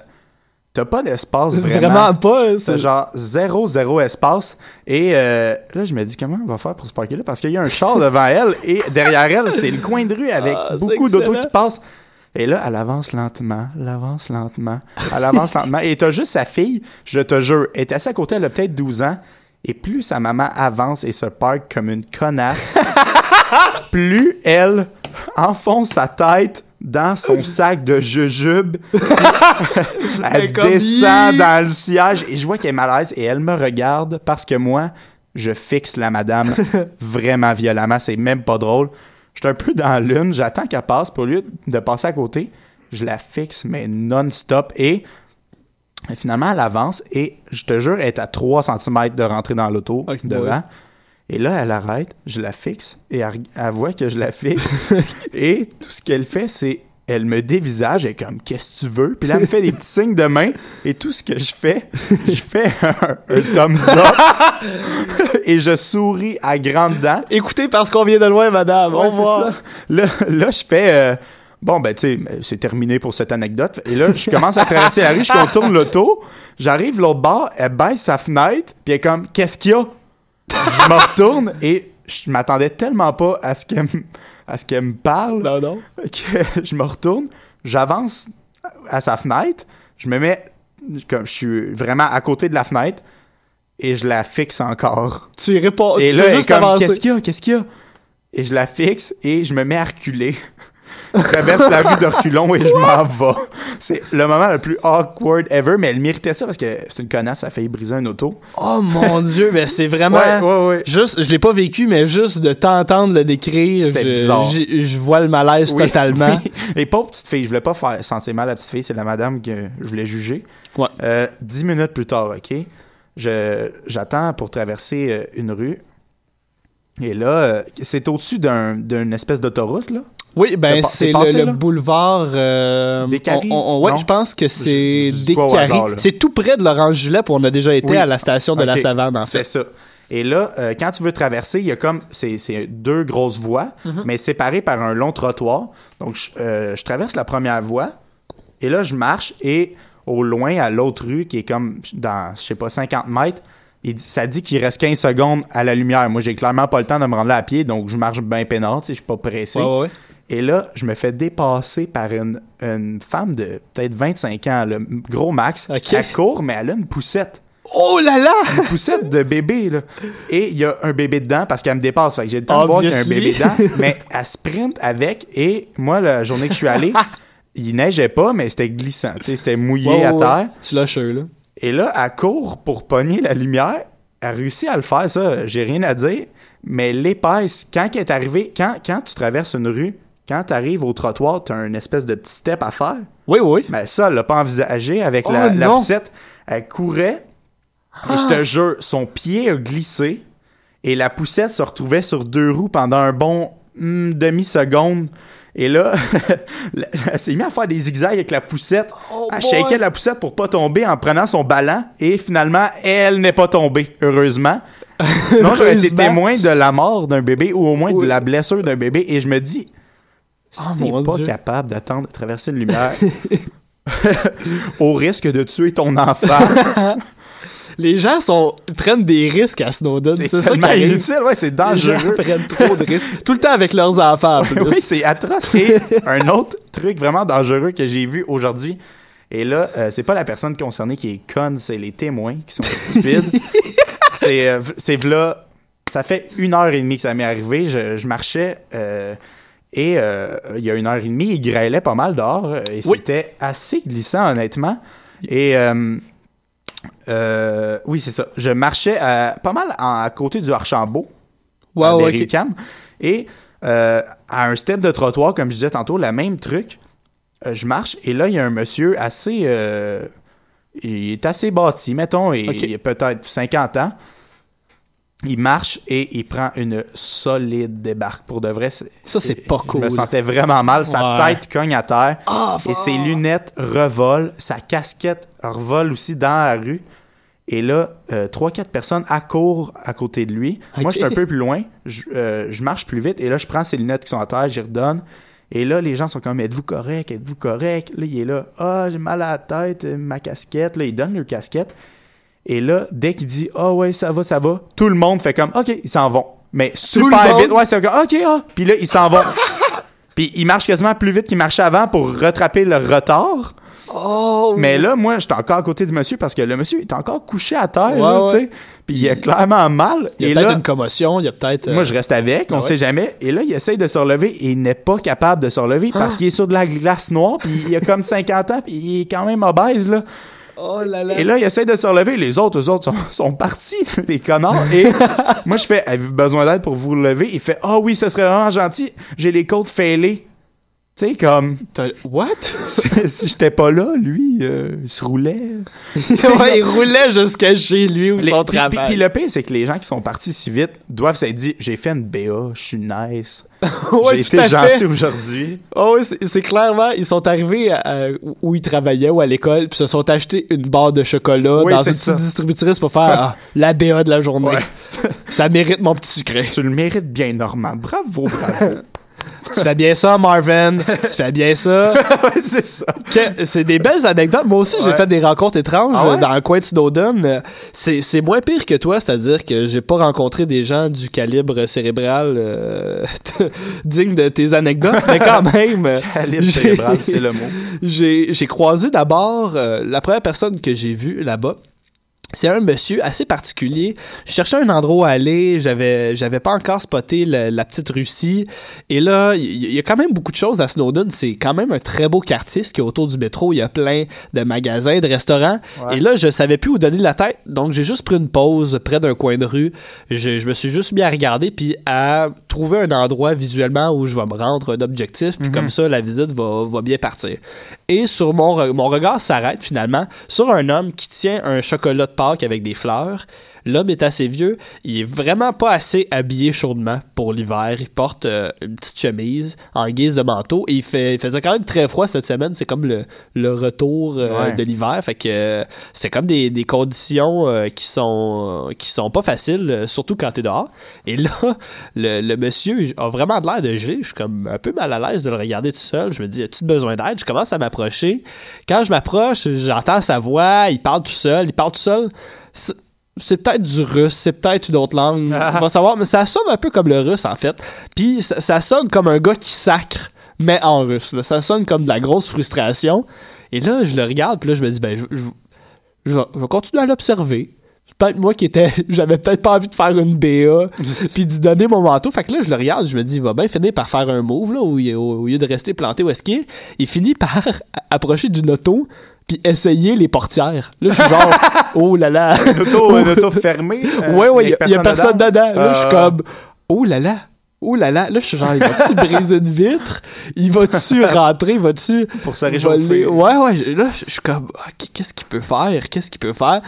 t'as pas d'espace vraiment. Vraiment pas. hein, C'est genre zéro, zéro espace. Et euh, là, je me dis, comment on va faire pour se parker là? Parce qu'il y a un char devant elle et derrière elle, c'est le coin de rue avec Ah, beaucoup d'autos qui passent. Et là, elle avance lentement, elle avance lentement, elle avance lentement. Et t'as juste sa fille, je te jure, elle est assise à côté, elle a peut-être 12 ans. Et plus sa maman avance et se parque comme une connasse, plus elle enfonce sa tête dans son sac de jujube. elle descend dans le siège et je vois qu'elle est malaise et elle me regarde parce que moi, je fixe la madame vraiment violemment. C'est même pas drôle. Je suis un peu dans l'une, j'attends qu'elle passe. Pour lieu de passer à côté, je la fixe, mais non-stop. Et finalement, elle avance et je te jure, elle est à 3 cm de rentrer dans l'auto devant. ouais. Et là, elle arrête, je la fixe et elle, elle voit que je la fixe. et tout ce qu'elle fait, c'est elle me dévisage, elle est comme qu'est-ce que tu veux? Puis là, elle me fait des petits signes de main et tout ce que je fais, je fais un, un thumbs up et je souris à grandes dents. Écoutez, parce qu'on vient de loin, madame. Ouais, revoir. ça. Là, là, je fais. euh, bon, ben, tu sais, c'est terminé pour cette anecdote. Et là, je commence à traverser la rue, je contourne l'auto. J'arrive l'autre bord, elle baisse sa fenêtre, puis elle est comme, qu'est-ce qu'il y a? Je me retourne et je m'attendais tellement pas à ce qu'elle me, à ce qu'elle me parle Non, non. que je me retourne, j'avance à sa fenêtre, je me mets comme je suis vraiment à côté de la fenêtre et je la fixe encore. Tu y réponds. Et tu là, elle est comme, qu'est-ce qu'il y a, qu'est-ce qu'il y a? Et je la fixe et je me mets à reculer. Je traverse la rue de reculons et je m'en vais. C'est le moment le plus awkward ever, mais elle méritait ça parce que c'est une connasse, elle a failli briser un auto. Oh mon dieu, mais c'est vraiment. Ouais, ouais, ouais. Juste, je l'ai pas vécu, mais juste de t'entendre le décrire, je, bizarre. je vois le malaise Oui, totalement. oui. Et pauvre petite fille, je voulais pas faire sentir mal à la petite fille, c'est la madame que je voulais juger. Ouais. Euh, dix minutes plus tard, OK, je, j'attends pour traverser euh, une rue. Et là, euh, c'est au-dessus d'un, d'une espèce d'autoroute, là. Oui, ben c'est le, le boulevard. Euh, Des Caries? on- on- ouais, je pense que c'est des? C'est tout près de Laurence Julet, puis on a déjà été Oui. à la station de la Savane, en C'est fait. ça. Et là, euh, quand tu veux traverser, il y a comme c'est c'est deux grosses voies, Mhm. mais séparées par un long trottoir. Donc, je, euh, je traverse la première voie et là, je marche et au loin, à l'autre rue, qui est comme dans, je sais pas, 50 mètres, il dit- ça dit qu'il reste 15 secondes à la lumière. Moi, j'ai clairement pas le temps de me rendre là à pied, donc je marche bien peinard, tu sais, je suis pas pressé. Ouais, ouais, ouais. Et là, je me fais dépasser par une, une femme de peut-être 25 ans, le gros max. Ok. Elle court, mais elle a une poussette Oh là là! une poussette de bébé, là. Et il y a un bébé dedans parce qu'elle me dépasse. Fait que j'ai le temps de voir qu'il y a un bébé dedans. Mais elle sprint avec. Et moi, la journée que je suis allé, il neigeait pas, mais c'était glissant. Tu sais, c'était mouillé à terre. Tu lâches là. Et là, elle court pour pogner la lumière. Elle réussit à le faire, ça. J'ai rien à dire. Mais l'épaisse, quand elle est arrivée, quand, quand tu traverses une rue, quand tu arrives au trottoir, tu as une espèce de petit step à faire. Oui, oui. Mais ça, elle l'a pas envisagé avec Oh la, la non! poussette. Elle courait et je te jure, son pied a glissé et la poussette se retrouvait sur deux roues pendant un bon hmm, demi-seconde. Et là, elle s'est mise à faire des zigzags avec la poussette. Oh elle shakeait la poussette pour pas tomber en prenant son ballon. Et finalement, elle n'est pas tombée, heureusement. Sinon, j'aurais été témoin de la mort d'un bébé ou au moins Oui. de la blessure d'un bébé. Et je me dis, si Oh, t'es pas Dieu. capable d'attendre de traverser une lumière, au risque de tuer ton enfant, Les gens sont, prennent des risques à Snowden. c'est ça tellement inutile. Ouais, c'est Les gens dangereux. prennent trop de risques. Tout le temps avec leurs enfants, en plus. oui, c'est atroce. Et un autre truc vraiment dangereux que j'ai vu aujourd'hui, et là, euh, c'est pas la personne concernée qui est conne, c'est les témoins qui sont stupides. c'est, euh, v'là, ça fait une heure et demie que ça m'est arrivé. Je, je marchais euh, et euh, il y a une heure et demie, il grêlait pas mal dehors euh, et Oui. c'était assez glissant honnêtement. Et euh, euh, oui, c'est ça. Je marchais pas mal en- à côté du Archambault ouais, Berry-UQAM. Et à un step de trottoir, comme je disais tantôt, la même truc. je marche et là, il y a un monsieur assez. il est assez bâti, mettons, et il a peut-être 50 ans. Il marche et il prend une solide débarque. Pour de vrai, Ça, c'est pas je cool. me sentais vraiment mal. Sa Ouais. tête cogne à terre. Ah, Et ses lunettes revolent, sa casquette revole aussi dans la rue. Et là, euh, trois, quatre personnes accourent à côté de lui. Moi, Ok. je suis un peu plus loin. Je, euh, je marche plus vite. Et là, je prends ses lunettes qui sont à terre, j'y redonne. Et là, les gens sont comme, êtes-vous correct? Êtes-vous correct? Là, il est là, ah, j'ai mal à la tête, euh, ma casquette. Là, il donne leur casquette. Et là, dès qu'il dit, ah ouais, ça va, ça va, tout le monde fait comme, OK, ils s'en vont. Mais le super vite. Ouais, c'est comme, OK, ah. Puis là, ils s'en vont. Puis il marche quasiment plus vite qu'il marchait avant pour rattraper le retard. Oh, Mais là, moi, j'étais encore à côté du monsieur parce que le monsieur est encore couché à terre, Ouais, là, ouais. tu sais. Puis il a clairement mal. il y a peut-être une commotion, il y a peut-être. moi, euh, je reste avec, on Ah ouais. sait jamais. Et là, il essaye de se relever et il n'est pas capable de se relever Ah! parce qu'il est sur de la glace noire. Puis il a comme 50 ans, puis il est quand même obèse, là. Oh là là. Et là, il essaie de se relever. Les autres, eux autres, sont, sont partis, les connards. Et moi, je fais, avez-vous besoin d'aide pour vous relever? Il fait, ah oui, ce serait vraiment gentil. J'ai les côtes fêlées. Tu sais, comme, What? si, j'étais pas là, lui, euh, il se roulait. ouais, il roulait jusqu'à chez lui ou Les- son puis, travail. puis- le pire, c'est que les gens qui sont partis si vite doivent s'être dit, j'ai fait une BA, je suis nice. Ouais, j'ai été gentil aujourd'hui. Oh c'est- clairement, ils sont arrivés à- où- où ils travaillaient ou à l'école, puis se sont achetés une barre de chocolat Oui, dans une ça. petite distributrice pour faire ah, la BA de la journée. Ouais. Ça mérite mon petit sucré. Tu le mérites bien, Normand. Bravo, bravo. Tu fais bien ça, Marvin. tu fais bien ça. ouais, c'est ça. C'est des belles anecdotes. Moi aussi, j'ai fait des rencontres étranges Ah ouais? dans le coin de Snowden. C'est moins pire que toi, c'est-à-dire que j'ai pas rencontré des gens du calibre cérébral euh, digne de tes anecdotes, mais quand même. Calibre cérébral, c'est le mot. J'ai j'ai croisé d'abord euh, la première personne que j'ai vue là-bas. C'est un monsieur assez particulier. Je cherchais un endroit où aller. J'avais, j'avais pas encore spoté le- la petite Russie. Et là, il y, a quand même beaucoup de choses à Snowden. C'est quand même un très beau quartier, ce qui est autour du métro. Il y a plein de magasins, de restaurants. Ouais. Et là, je savais plus où donner la tête. Donc, j'ai juste pris une pause près d'un coin de rue. Je, je me suis juste mis à regarder puis à trouver un endroit visuellement où je vais me rendre un objectif. Puis comme ça, la visite va, va bien partir. Et sur mon, mon regard s'arrête finalement sur un homme qui tient un chocolat de Avec des fleurs. L'homme est assez vieux, il est vraiment pas assez habillé chaudement pour l'hiver. Il porte euh, une petite chemise en guise de manteau et il, fait, il faisait quand même très froid cette semaine. C'est comme le, le retour euh, Ouais. de l'hiver. Fait que euh, c'est comme des, des conditions qui sont qui sont pas faciles, surtout quand t'es dehors. Et là, le, le monsieur a vraiment de l'air de geler. Je suis comme un peu mal à l'aise de le regarder tout seul. Je me dis, as-tu besoin d'aide? Je commence à m'approcher. Quand je m'approche, j'entends sa voix, il parle tout seul, il parle tout seul. C'est- peut-être du russe, c'est peut-être une autre langue, on va savoir, mais ça sonne un peu comme le russe en fait. Puis ça, ça sonne comme un gars qui sacre, mais en russe. là. Ça sonne comme de la grosse frustration. Et là, je le regarde, puis là, je me dis, ben, je, je, je vais, je vais continuer à l'observer. C'est Peut-être moi qui était. J'avais peut-être pas envie de faire une BA puis d'y donner mon manteau. Fait que là, je le regarde, je me dis, il va bien finir par faire un move, là, où il- au, au lieu de rester planté où est-ce qu'il est. Il finit par approcher d'une auto puis essayer les portières. Là, je suis genre, oh là là. Une auto, une auto fermée. euh, ouais, ouais, il y, a- personne dedans? Là, je suis Ah. comme, oh là là. Oh là là, là je suis genre, il va-tu briser une vitre? Il va-tu rentrer? Il va-tu Pour se réchauffer? voler? Ouais, ouais, là je suis comme, ah, qu'est-ce qu'il peut faire? Qu'est-ce qu'il peut faire?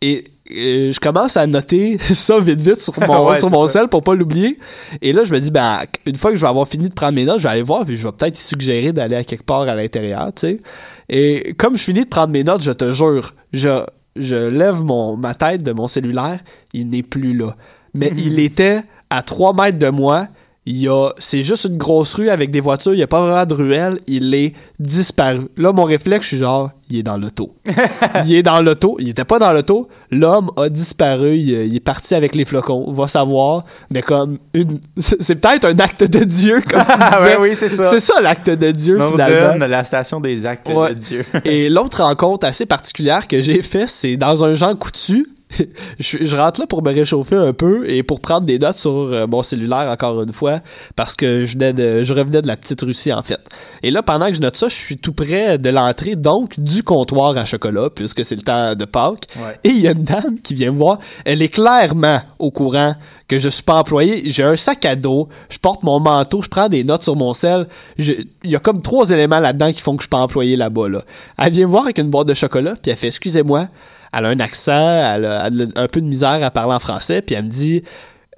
Et je commence à noter ça vite vite sur mon, Ouais, sur mon sel pour pas l'oublier. Et là, je me dis, ben, une fois que je vais avoir fini de prendre mes notes, je vais aller voir, puis je vais peut-être suggérer d'aller à quelque part à l'intérieur, tu sais. Et comme je finis de prendre mes notes, je te jure, je, je lève mon, ma tête de mon cellulaire, il n'est plus là. Mais il était à 3 mètres de moi. Il y a, c'est juste une grosse rue avec des voitures, il n'y a pas vraiment de ruelle, il est disparu. Là, mon réflexe, je suis genre, il est dans l'auto. il est dans l'auto, il était pas dans l'auto, l'homme a disparu, il, il est parti avec les flocons, va savoir, mais comme une, c'est peut-être un acte de Dieu, comme tu disais. ouais, oui, c'est ça. C'est ça l'acte de Dieu, finalement. Snowden, la station des actes Ouais. de Dieu. Et l'autre rencontre assez particulière que j'ai fait, c'est dans un Jean Coutu. je, je rentre là pour me réchauffer un peu et pour prendre des notes sur euh, mon cellulaire encore une fois parce que je venais de je revenais de la petite Russie en fait. Et là pendant que je note ça, je suis tout près de l'entrée donc du comptoir à chocolat puisque c'est le temps de Pâques. Ouais. Et il y a une dame qui vient me voir, elle est clairement au courant que je suis pas employé, j'ai un sac à dos, je porte mon manteau, je prends des notes sur mon sel, il y a comme trois éléments là-dedans qui font que je suis pas employé là-bas là. Elle vient me voir avec une boîte de chocolat puis elle fait excusez-moi, elle a un accent, elle a, elle a un peu de misère à parler en français, puis elle me dit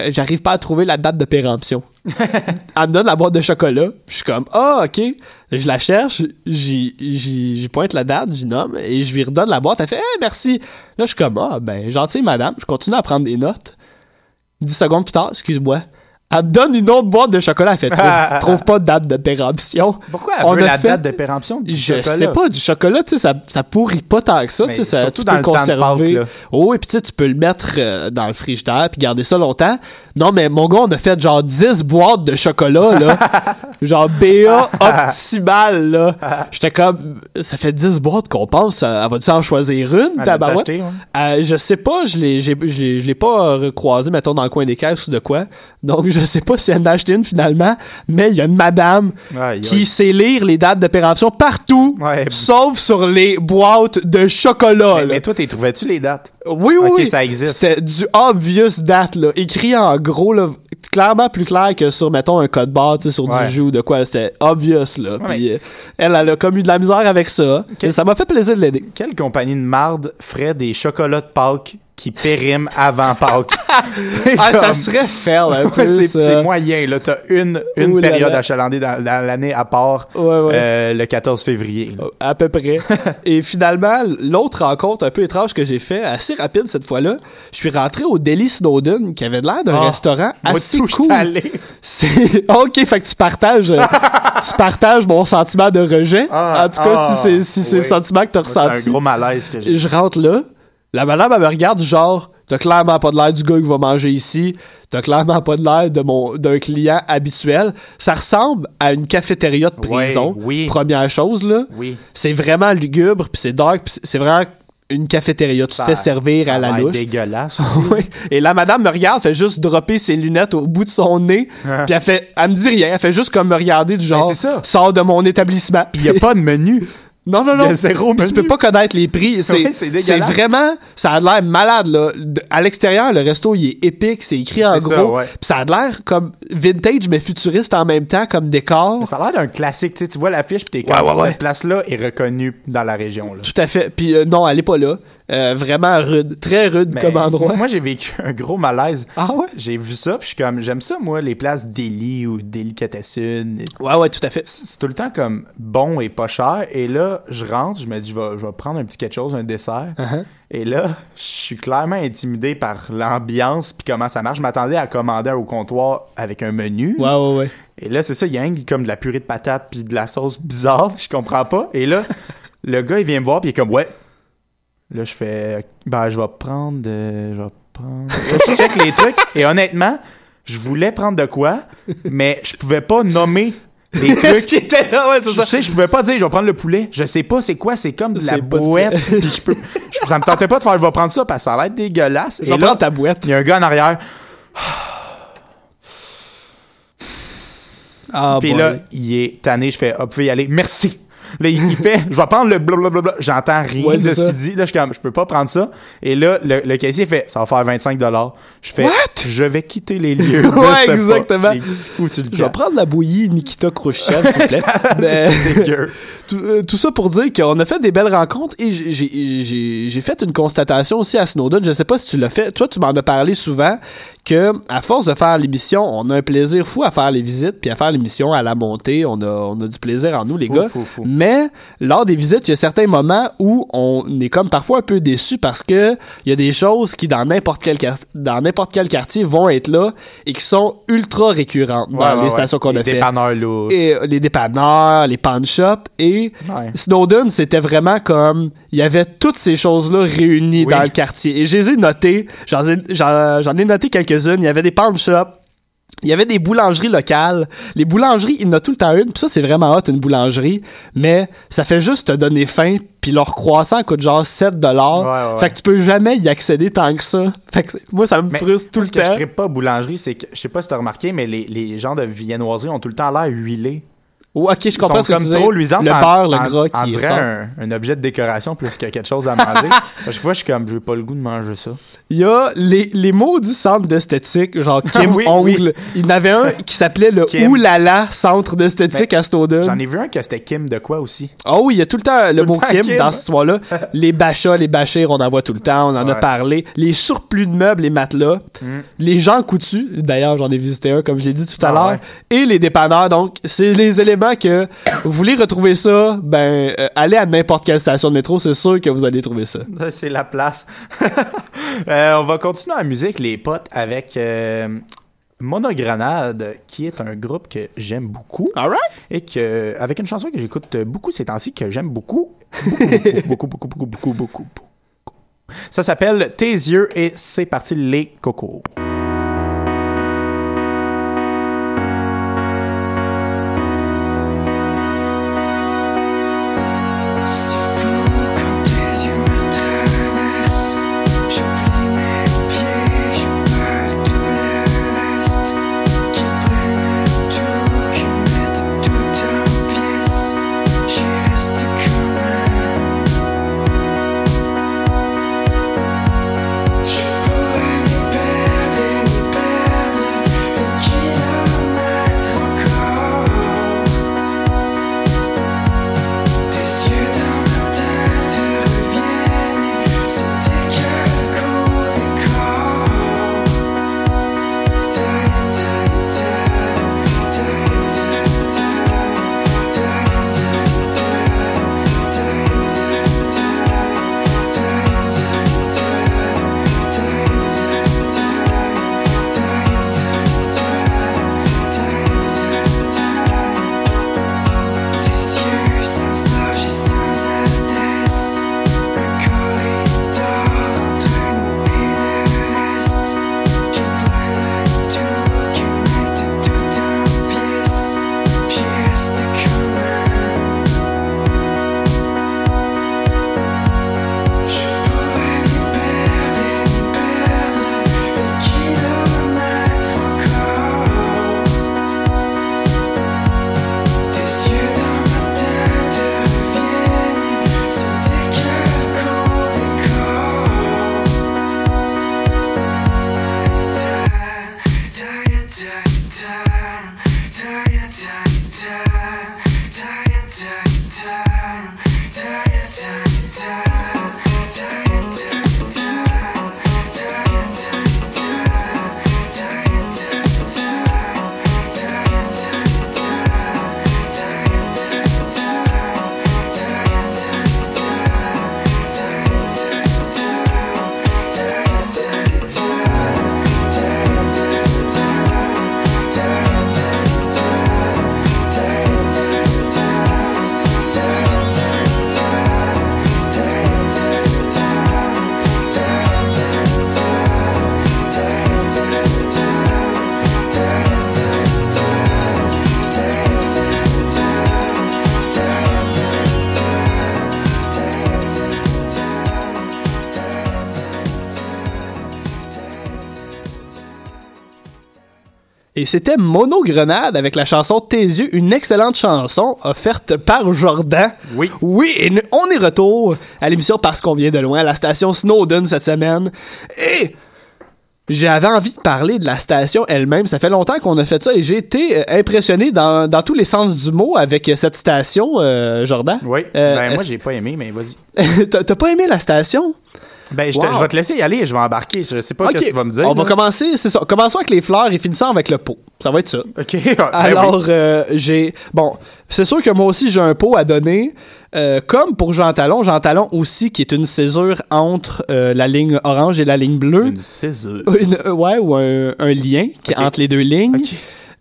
Euh, j'arrive pas à trouver la date de péremption. elle me donne la boîte de chocolat, puis je suis comme ah ok, je la cherche, j'y pointe la date, j'y nomme et je lui redonne la boîte. Elle fait Hey, merci. Là je suis comme ah ben gentil madame, je continue à prendre des notes. Dix secondes plus tard, excuse-moi. Elle me donne une autre boîte de chocolat. Elle fait trouve, trouve pas de date de péremption. Pourquoi elle On veut a la fait- date de péremption du Je chocolat? sais pas, du chocolat, tu sais, ça, ça pourrit pas tant que ça, Mais tu sais, ça, surtout tu dans peux le temps de conserver. Pâques, oh, et puis tu sais, tu peux le mettre euh, dans le frigidaire puis garder ça longtemps. Non, mais mon gars, on a fait genre 10 boîtes de chocolat, là. Genre BA optimal, là. J'étais comme, ça fait 10 boîtes qu'on pense, elle va-tu en choisir une, acheté, ouais. Euh, je sais pas, je l'ai, pas euh, recroisé, mettons, dans le coin des caisses ou de quoi. Donc, je sais pas si elle en a acheté une finalement, mais il y a une madame Aïe, qui aïe. sait lire les dates de péremption partout, Ouais. sauf sur les boîtes de chocolat. Mais, toi, t'es trouvais-tu les dates? Oui, oui, Ok, oui. ça existe. C'était du obvious date, là. Écrit en gros, là. Clairement plus clair que sur, mettons, un code barre, tu sais, sur Ouais. du jeu ou de quoi. C'était obvious, là. Ouais. Puis, euh, elle, elle a comme eu de la misère avec ça. Ça m'a fait plaisir de l'aider. Quelle compagnie de marde ferait des chocolats de Pâques qui périment avant Pâques? Ah, ça Comme- serait faire, un peu, c'est ça. moyen, là. T'as une, une Ouh période achalandée dans, dans l'année à part Ouais, ouais. euh, le 14 février. À peu près. Et finalement, l'autre rencontre un peu étrange que j'ai fait, assez rapide cette fois-là, je suis rentré au Deli Snowden, qui avait l'air d'un Ah, restaurant assez cool. C'est ok, fait que tu partages, euh, tu partages mon sentiment de rejet. Ah, en tout cas, ah, si c'est si c'est oui. le sentiment que t'as Moi, C'est un ressenti. gros malaise que j'ai. Je rentre là, la madame elle me regarde genre, t'as clairement pas de l'air du gars qui va manger ici. T'as clairement pas de l'air de mon d'un client habituel. Ça ressemble à une cafétéria de prison. Ouais, oui. Première chose là. Oui. C'est vraiment lugubre, puis c'est dark, puis c'est- vraiment une cafétéria. Tu te fais servir ça à la louche. dégueulasse. Oui. Et la madame me regarde, fait juste dropper ses lunettes au bout de son nez, puis elle fait, elle me dit rien, elle fait juste comme me regarder du genre, Ben, c'est ça. sors de mon établissement. Il y a pas de menu. Non, non, Il y a non. zéro Puis menu. tu peux pas connaître les prix. C'est Ouais, vraiment. Ça a l'air malade, là. De- à l'extérieur, le resto, il est épique. C'est écrit en ça, gros. ouais. Puis ça a l'air comme vintage, mais futuriste en même temps, comme décor. Ça a l'air d'un classique. Tu sais, tu vois l'affiche, puis t'es comme, cette place-là est reconnue dans la région. Là. Tout à fait. Puis euh, non, elle est pas là. Euh, vraiment rude. Très rude Mais comme endroit. Moi, j'ai vécu un gros malaise. Ah ouais? J'ai vu ça, puis je suis comme, j'aime ça, moi, les places Delhi ou Delicatessen. Ouais, ouais, tout à fait. C'est c'est tout le temps comme bon et pas cher. Et là, je rentre, je me dis, je vais, je vais prendre un petit quelque chose, un dessert. Uh-huh. Et là, je suis clairement intimidé par l'ambiance puis comment ça marche. Je m'attendais à commander au comptoir avec un menu. Ouais, ouais, ouais. Et là, c'est ça, il y a un comme de la purée de patates puis de la sauce bizarre, je comprends pas. Et là, le gars, il vient me voir puis il est comme ouais. Là, je fais ben je vais prendre de je vais prendre Là, je check les trucs et honnêtement, je voulais prendre de quoi, mais je pouvais pas nommer les trucs. qui était là, ouais, c'est Je ça. sais, je pouvais pas dire je vais prendre le poulet. Je sais pas c'est quoi, c'est comme de la bouette. puis je peux je- ça me tentait pas de faire je vais prendre ça parce que ça a l'air dégueulasse. Je vais prendre ta boîte. il y a un gars en arrière. Ah, Puis là, il est tanné, je fais, hop, pouvez y aller, merci. Là, il, il fait, je vais prendre le blablabla. J'entends rien Ouais, de ce qu'il dit. Là, je suis comme, je peux pas prendre ça. Et là, le, le caissier fait, ça va faire 25 Je fais, je vais quitter les lieux. Ouais, exactement. Foutu le Je vais prendre la bouillie Nikita Khrushchev, s'il vous plaît. Mais- dégueu. tout, euh, tout ça pour dire qu'on a fait des belles rencontres et j'ai- j'ai j'ai- j'ai fait une constatation aussi à Snowden. Je sais pas si tu l'as fait. Toi, tu m'en as parlé souvent que à force de faire l'émission, on a un plaisir fou à faire les visites puis à faire l'émission, à la monter. On a, on a du plaisir en nous, les Fou, gars. fou, fou. Mais lors des visites, il y a certains moments où on est comme parfois un peu déçu parce que il y a des choses qui dans n'importe quel dans n'importe quel quartier vont être là et qui sont ultra récurrentes dans Ouais, les ouais. stations qu'on Les a fait dépanneurs lourds. et euh, les dépanneurs, les pawn shops et. Snowden, c'était vraiment comme il y avait toutes ces choses-là réunies Oui. dans le quartier. Et je les ai notées. J'en ai, noté quelques-unes. Il y avait des pawn shops. Il y avait des boulangeries locales. Les boulangeries, il y en a tout le temps une. Puis ça, c'est vraiment hot, une boulangerie. Mais ça fait juste te donner faim. Puis leur croissant coûte genre 7 dollars. Ouais, ouais. Fait que tu peux jamais y accéder tant que ça. Fait que moi, ça me Mais frustre tout le ce que je temps. pas boulangerie, c'est que, je sais pas si t'as remarqué, mais les, les gens de viennoiserie ont tout le temps l'air huilés. Oh, ok, je Ils comprends sont ce que comme tu dis. trop luisants. Le en- beurre, le en- gras On qui dirait ressort. un, un objet de décoration plus que quelque chose à manger. à chaque fois, je suis comme, j'ai pas le goût de manger ça. Il y a les, les maudits centres d'esthétique, genre Kim Oui, Ongle. Il y en avait un qui s'appelait le Kim. Oulala Centre d'esthétique Ben, à Snowden. J'en ai vu un que c'était Kim de quoi aussi? Ah oui, il y a tout le temps le Tout le mot temps Kim, Kim. dans cette histoire-là. les bachas, les bachires, on en voit tout le temps, on en a Ouais. parlé. Les surplus de meubles et matelas. Mm. Les gens coutus, d'ailleurs, j'en ai visité un, comme je l'ai dit tout à Ah l'heure. ouais. Et les dépanneurs, donc, c'est les éléments que vous voulez retrouver ça, ben, euh, allez à n'importe quelle station de métro, c'est sûr que vous allez trouver ça. C'est la place. Euh, on va continuer en musique, les potes, avec euh, Monogranade, qui est un groupe que j'aime beaucoup. Alright? Et que, avec une chanson que j'écoute beaucoup ces temps-ci, que j'aime beaucoup. Beaucoup, beaucoup, beaucoup, beaucoup, beaucoup, beaucoup, beaucoup. Ça s'appelle Tes yeux et c'est parti les cocos. C'était Mono Grenade avec la chanson Tes yeux, une excellente chanson offerte par Jordan. Oui. Oui, et on est retour à l'émission parce qu'on vient de loin, à la station Snowden cette semaine. Et j'avais envie de parler de la station elle-même. Ça fait longtemps qu'on a fait ça et j'ai été euh, impressionné dans, dans tous les sens du mot avec cette station, euh, Jordan. Oui. Euh, ben, moi, j'ai pas aimé, mais vas-y. T'as pas aimé la station? Ben, je, te- je vais te laisser y aller, je vais embarquer. Je sais pas ce que tu vas me dire. On va commencer, c'est ça. Commençons avec les fleurs et finissons avec le pot. Ça va être ça. OK. Ben Alors, oui. euh, j'ai. Bon, c'est sûr que moi aussi, j'ai un pot à donner. Euh, comme pour Jean Talon, Jean Talon aussi, qui est une césure entre euh, la ligne orange et la ligne bleue. Une césure. Une- ouais, ou un, un lien qui entre les deux lignes.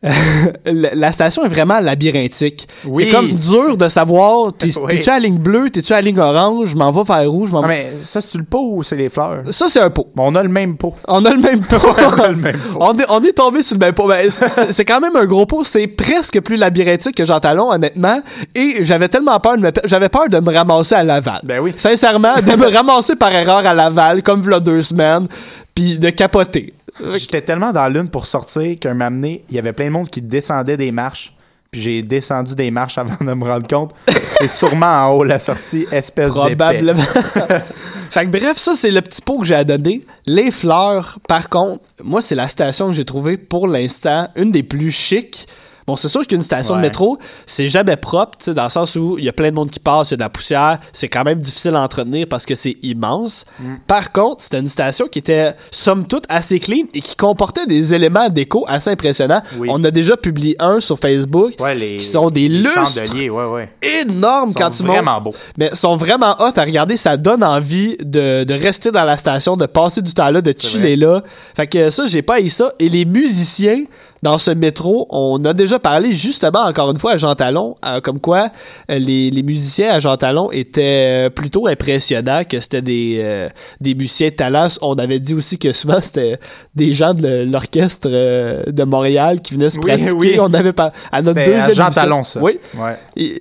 la, station est vraiment labyrinthique. Oui. C'est comme dur de savoir, Oui. t'es-tu à la ligne bleue, t'es-tu à la ligne orange, je m'en vais vers où, je m'en Non, vais... mais ça, c'est-tu le pot ou c'est les fleurs? Ça, c'est un pot. On a le même pot. On a le même pot. on a le même pot. On est, on est tombé sur le même pot. Ben, c'est- c'est c'est quand même un gros pot. C'est presque plus labyrinthique que Jean Talon, honnêtement. Et j'avais tellement peur de me, j'avais peur de me ramasser à Laval. Ben oui. Sincèrement, de me ramasser par erreur à Laval, comme v'là deux semaines, puis de capoter. J'étais tellement dans l'une pour sortir qu'un m'a amené, il y avait plein de monde qui descendait des marches. Puis j'ai descendu des marches avant de me rendre compte. C'est sûrement en haut la sortie, espèce d'épais. Probablement. fait que bref, ça, c'est le petit pot que j'ai à donner. Les fleurs, par contre, moi, c'est la station que j'ai trouvée pour l'instant une des plus chics. Bon, c'est sûr qu'une station de métro, c'est jamais propre, tu sais, dans le sens où il y a plein de monde qui passe, il y a de la poussière, c'est quand même difficile à entretenir parce que c'est immense. Mm. Par contre, c'était une station qui était, somme toute, assez clean et qui comportait des éléments déco assez impressionnants. Oui. On a déjà publié un sur Facebook Ouais, les, qui sont des lustres ouais, énormes quand tu montes. vraiment beaux. Mais sont vraiment hot à regarder. Ça donne envie de, de rester dans la station, de passer du temps là, de chiller là. Fait que ça, j'ai pas eu ça. Et les musiciens dans ce métro, on a déjà parlé justement encore une fois à Jean Talon, euh, comme quoi euh, les, les musiciens à Jean Talon étaient euh, plutôt impressionnants, que c'était des, des musiciens de talent. On avait dit aussi que souvent c'était des gens de l'orchestre de Montréal qui venaient se Oui, pratiquer. oui. On avait pas à notre C'était à deuxième Jean émission- Talon, ça. Oui. Ouais.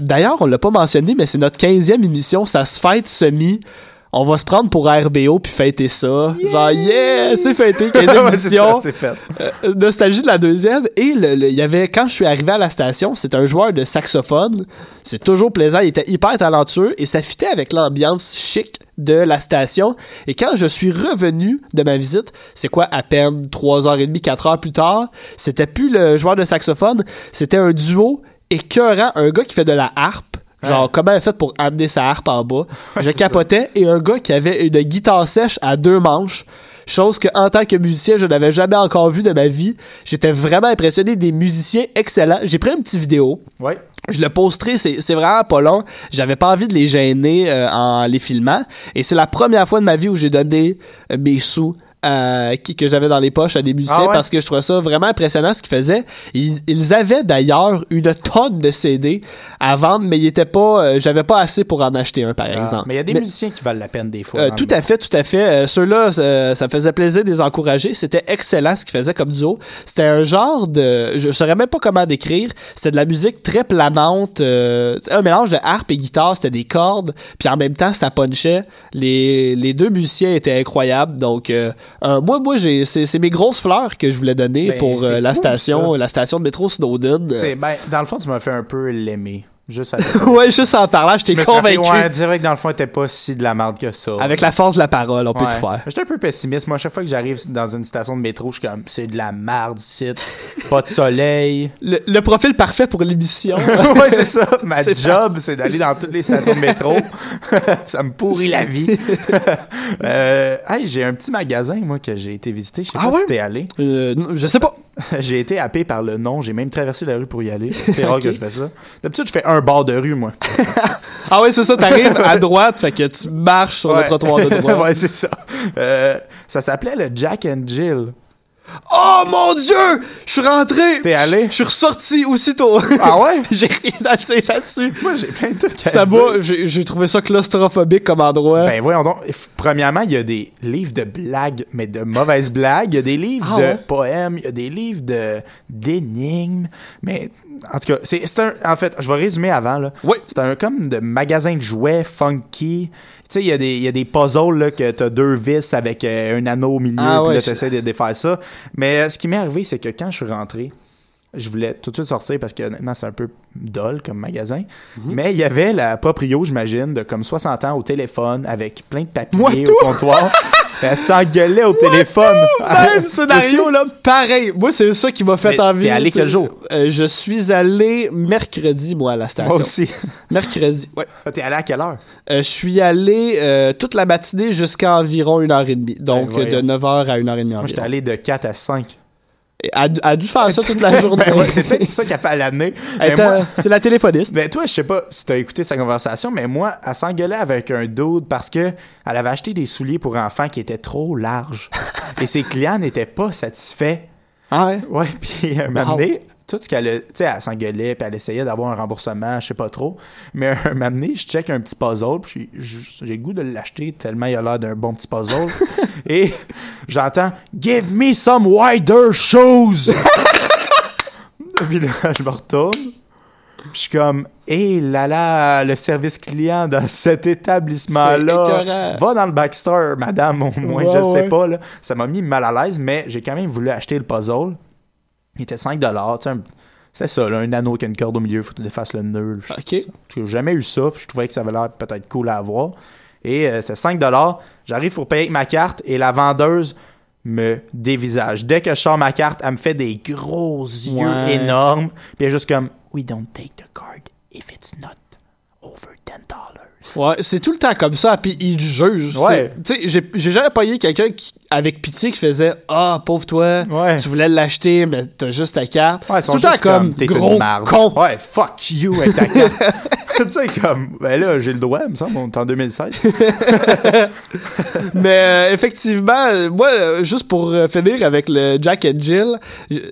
D'ailleurs, on l'a pas mentionné, mais c'est notre 15e émission. Ça se fête semi. On va se prendre pour RBO puis fêter ça. Genre, yeah, c'est fêté, 15e Ouais, c'est fait. Euh, nostalgie de la deuxième. Et le- le- il y avait, quand je suis arrivé à la station, c'est un joueur de saxophone. C'est toujours plaisant. Il était hyper talentueux et ça fitait avec l'ambiance chic de la station. Et quand je suis revenu de ma visite, c'est quoi, à peine 3h30, 4h plus tard, c'était plus le joueur de saxophone, c'était un duo écœurant, un gars qui fait de la harpe. Genre, Ouais. comment elle a fait pour amener sa harpe en bas? je capotais. Et un gars qui avait une guitare sèche à deux manches. Chose que, en tant que musicien, je n'avais jamais encore vu de ma vie. J'étais vraiment impressionné des musiciens excellents. J'ai pris une petite vidéo. Ouais. Je le posterai, c'est c'est vraiment pas long. J'avais pas envie de les gêner euh, en les filmant. Et c'est la première fois de ma vie où j'ai donné mes sous euh, qui, que j'avais dans les poches à des musiciens Ah ouais? parce que je trouvais ça vraiment impressionnant ce qu'ils faisaient. Ils, ils avaient d'ailleurs une tonne de CD à vendre, mais ils étaient pas, euh, j'avais pas assez pour en acheter un par Ah, exemple. mais il y a des Mais- musiciens qui valent la peine des fois. euh, dans tout à fait, tout à fait. Ceux-là, ça, ça faisait plaisir de les encourager. C'était excellent ce qu'ils faisaient comme duo. C'était un genre de... Je saurais même pas comment décrire. C'était de la musique très planante. un mélange de harpe et guitare. C'était des cordes. Puis en même temps, ça punchait. Les, les deux musiciens étaient incroyables. Donc, euh, moi, moi j'ai c'est c'est mes grosses fleurs que je voulais donner Ben, pour euh, la cool, station ça. la station de métro Snowden. C'est- ben, dans le fond, tu m'as fait un peu l'aimer. Juste à ouais, juste en parlant, j'étais rappelé, convaincu. Ouais, que dans le fond, était pas si de la merde que ça. Avec la force de la parole, on peut tout faire. J'étais un peu pessimiste. Moi, à chaque fois que j'arrive dans une station de métro, je suis comme, c'est de la merde ici. Pas de soleil. Le, le profil parfait pour l'émission. ouais, c'est ça. Ma job, c'est d'aller dans toutes les stations de métro. ça me pourrit la vie. euh, hey, j'ai un petit magasin, moi, que j'ai été visiter. Je sais Ah pas ouais? si t'es allé. Euh, je sais pas. j'ai été happé par le nom. J'ai même traversé la rue pour y aller. C'est rare que je fais ça. D'habitude, je fais un bord de rue, moi. Ah ouais, c'est ça, t'arrives à droite, fait que tu marches sur le Ouais. trottoir de droite. ouais, c'est ça. Euh, ça s'appelait le Jack and Jill. Oh mon dieu! Je suis rentré! T'es allé? Je suis ressorti aussitôt. Ah ouais? j'ai rien à dire là-dessus. Moi, j'ai plein de trucs à Ça dire. va, j'ai trouvé ça claustrophobique comme endroit. Ben voyons donc. Premièrement, il y a des livres de blagues, mais de mauvaises blagues. Il y a des livres Ah de ouais? poèmes. Il y a des livres de d'énigmes. Mais en tout cas, c'est c'est un. En fait, je vais résumer avant là. Oui. C'est un comme de magasin de jouets funky. Sais, il y, a des- il y a des puzzles là, que t'as deux vis avec euh, un anneau au milieu, Ah puis ouais, là, je- t'essaies de défaire ça. Mais euh, ce qui m'est arrivé, c'est que quand je suis rentré, je voulais tout de suite sortir parce que honnêtement, c'est un peu dol comme magasin. Mhm. Mais il y avait la proprio, j'imagine, de comme 60 ans au téléphone avec plein de papiers au comptoir. Elle s'engueulait au téléphone. Même scénario, là, pareil. Moi, c'est ça qui m'a fait Mais envie. t'es allé quel jour? Euh, je suis allé mercredi, moi, à la station. Moi aussi. Mercredi, ouais. T'es allé à quelle heure? Euh, je suis allé euh, toute la matinée jusqu'à environ une heure et demie. Donc, Ben, de voyons. 9h à 1h30 environ. Moi, j'étais allé de 4 à 5. Elle a, dû faire ça toute la journée. Ben ouais, c'est peut-être ça qu'elle fait à l'année. Mais C'est la téléphoniste. Ben toi, je sais pas si t'as écouté sa conversation, mais moi, elle s'engueulait avec un dude parce que elle avait acheté des souliers pour enfants qui étaient trop larges. Et ses clients n'étaient pas satisfaits. Ah ouais? Ouais, puis un moment donné, tout ce qu'elle tu sais, elle s'engueulait, puis elle essayait d'avoir un remboursement, je sais pas trop. Mais un moment donné, je check un petit puzzle, puis j'ai le goût de l'acheter tellement il a l'air d'un bon petit puzzle. Et j'entends « Give me some wider shoes! » Puis là, je me retourne. Je suis comme, hé là là, le service client dans cet établissement-là. Va dans le backstore, madame, au moins, Ouais, je sais ouais. pas. Là. Ça m'a mis mal à l'aise, mais j'ai quand même voulu acheter le puzzle. Il était 5 tu sais, un- C'est ça, là, un anneau qui a une corde au milieu, faut que tu défasses le nœud. OK. J'ai jamais eu ça, puis je trouvais que ça avait l'air peut-être cool à avoir. Et euh, c'était 5 J'arrive pour payer avec ma carte et la vendeuse me dévisage. Dès que je sors ma carte, elle me fait des gros yeux Ouais. énormes. Puis elle est juste comme We don't take the card if it's not over 10 Ouais, c'est tout le temps comme ça, puis il juge. Ouais. Tu sais, j'ai- jamais payé quelqu'un qui, avec pitié qui faisait Ah, pauvre toi, Ouais. tu voulais l'acheter, mais t'as juste ta carte. Ouais, ils c'est tout le temps comme, t'es gros con. Ouais, fuck you avec ta carte. tu sais, comme, ben là, j'ai le droit, il me semble, on est en 2016. Mais euh, effectivement, moi, euh, juste pour euh, finir avec le Jack and Jill,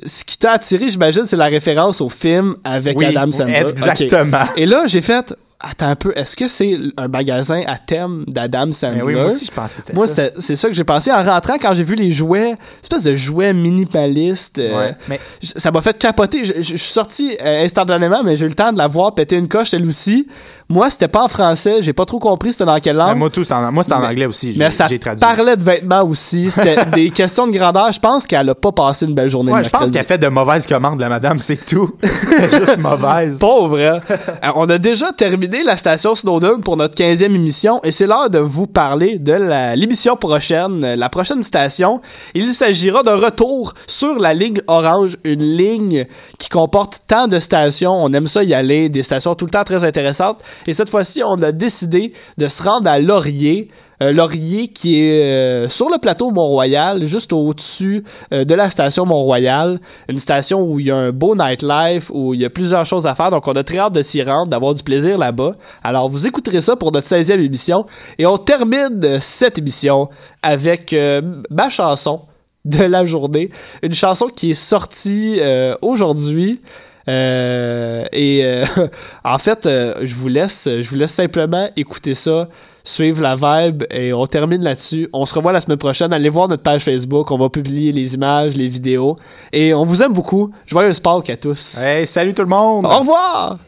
ce qui t'a attiré, j'imagine, c'est la référence au film avec Oui, Adam Sandler. exactement. Et là, j'ai fait. Attends un peu, est-ce que c'est un magasin à thème d'Adam Sandler? Ben oui, moi aussi, je pensais que c'était Moi, ça. c'est ça que j'ai pensé en rentrant quand j'ai vu les jouets, espèce de jouets minimalistes. euh, Ouais, mais ça m'a fait capoter. Je, je- je suis sorti euh, instantanément, mais j'ai eu le temps de la voir péter une coche elle aussi. Moi, c'était pas en français, j'ai pas trop compris c'était dans quelle langue. Ben, moi, tout, en, moi, c'est en Mais- anglais aussi. mais ça parlait de vêtements aussi. C'était des questions de grandeur. Je pense qu'elle a pas passé une belle journée. Ouais, je pense qu'elle fait de mauvaises commandes, la madame, c'est tout. Juste mauvaise. Pauvre, hein? Euh, On a déjà terminé la station Snowden pour notre 15e émission et c'est l'heure de vous parler de l'émission prochaine. Euh, La prochaine station, il s'agira d'un retour sur la ligne orange, une ligne qui comporte tant de stations. On aime ça y aller, des stations tout le temps très intéressantes. Et cette fois-ci, on a décidé de se rendre à Laurier. Euh, Laurier qui est euh, sur le plateau Mont-Royal, juste au-dessus euh, de la station Mont-Royal, une station où il y a un beau nightlife, où il y a plusieurs choses à faire, donc on a très hâte de s'y rendre, d'avoir du plaisir là-bas. Alors vous écouterez ça pour notre 16e émission, et on termine cette émission avec ma chanson de la journée, une chanson qui est sortie aujourd'hui. Euh, et euh, en fait, euh, je vous laisse, je vous laisse simplement écouter ça, suivre la vibe et on termine là-dessus. On se revoit la semaine prochaine. Allez voir notre page Facebook, on va publier les images, les vidéos et on vous aime beaucoup. Joyeux sport à tous. Hey, salut tout le monde! Au revoir.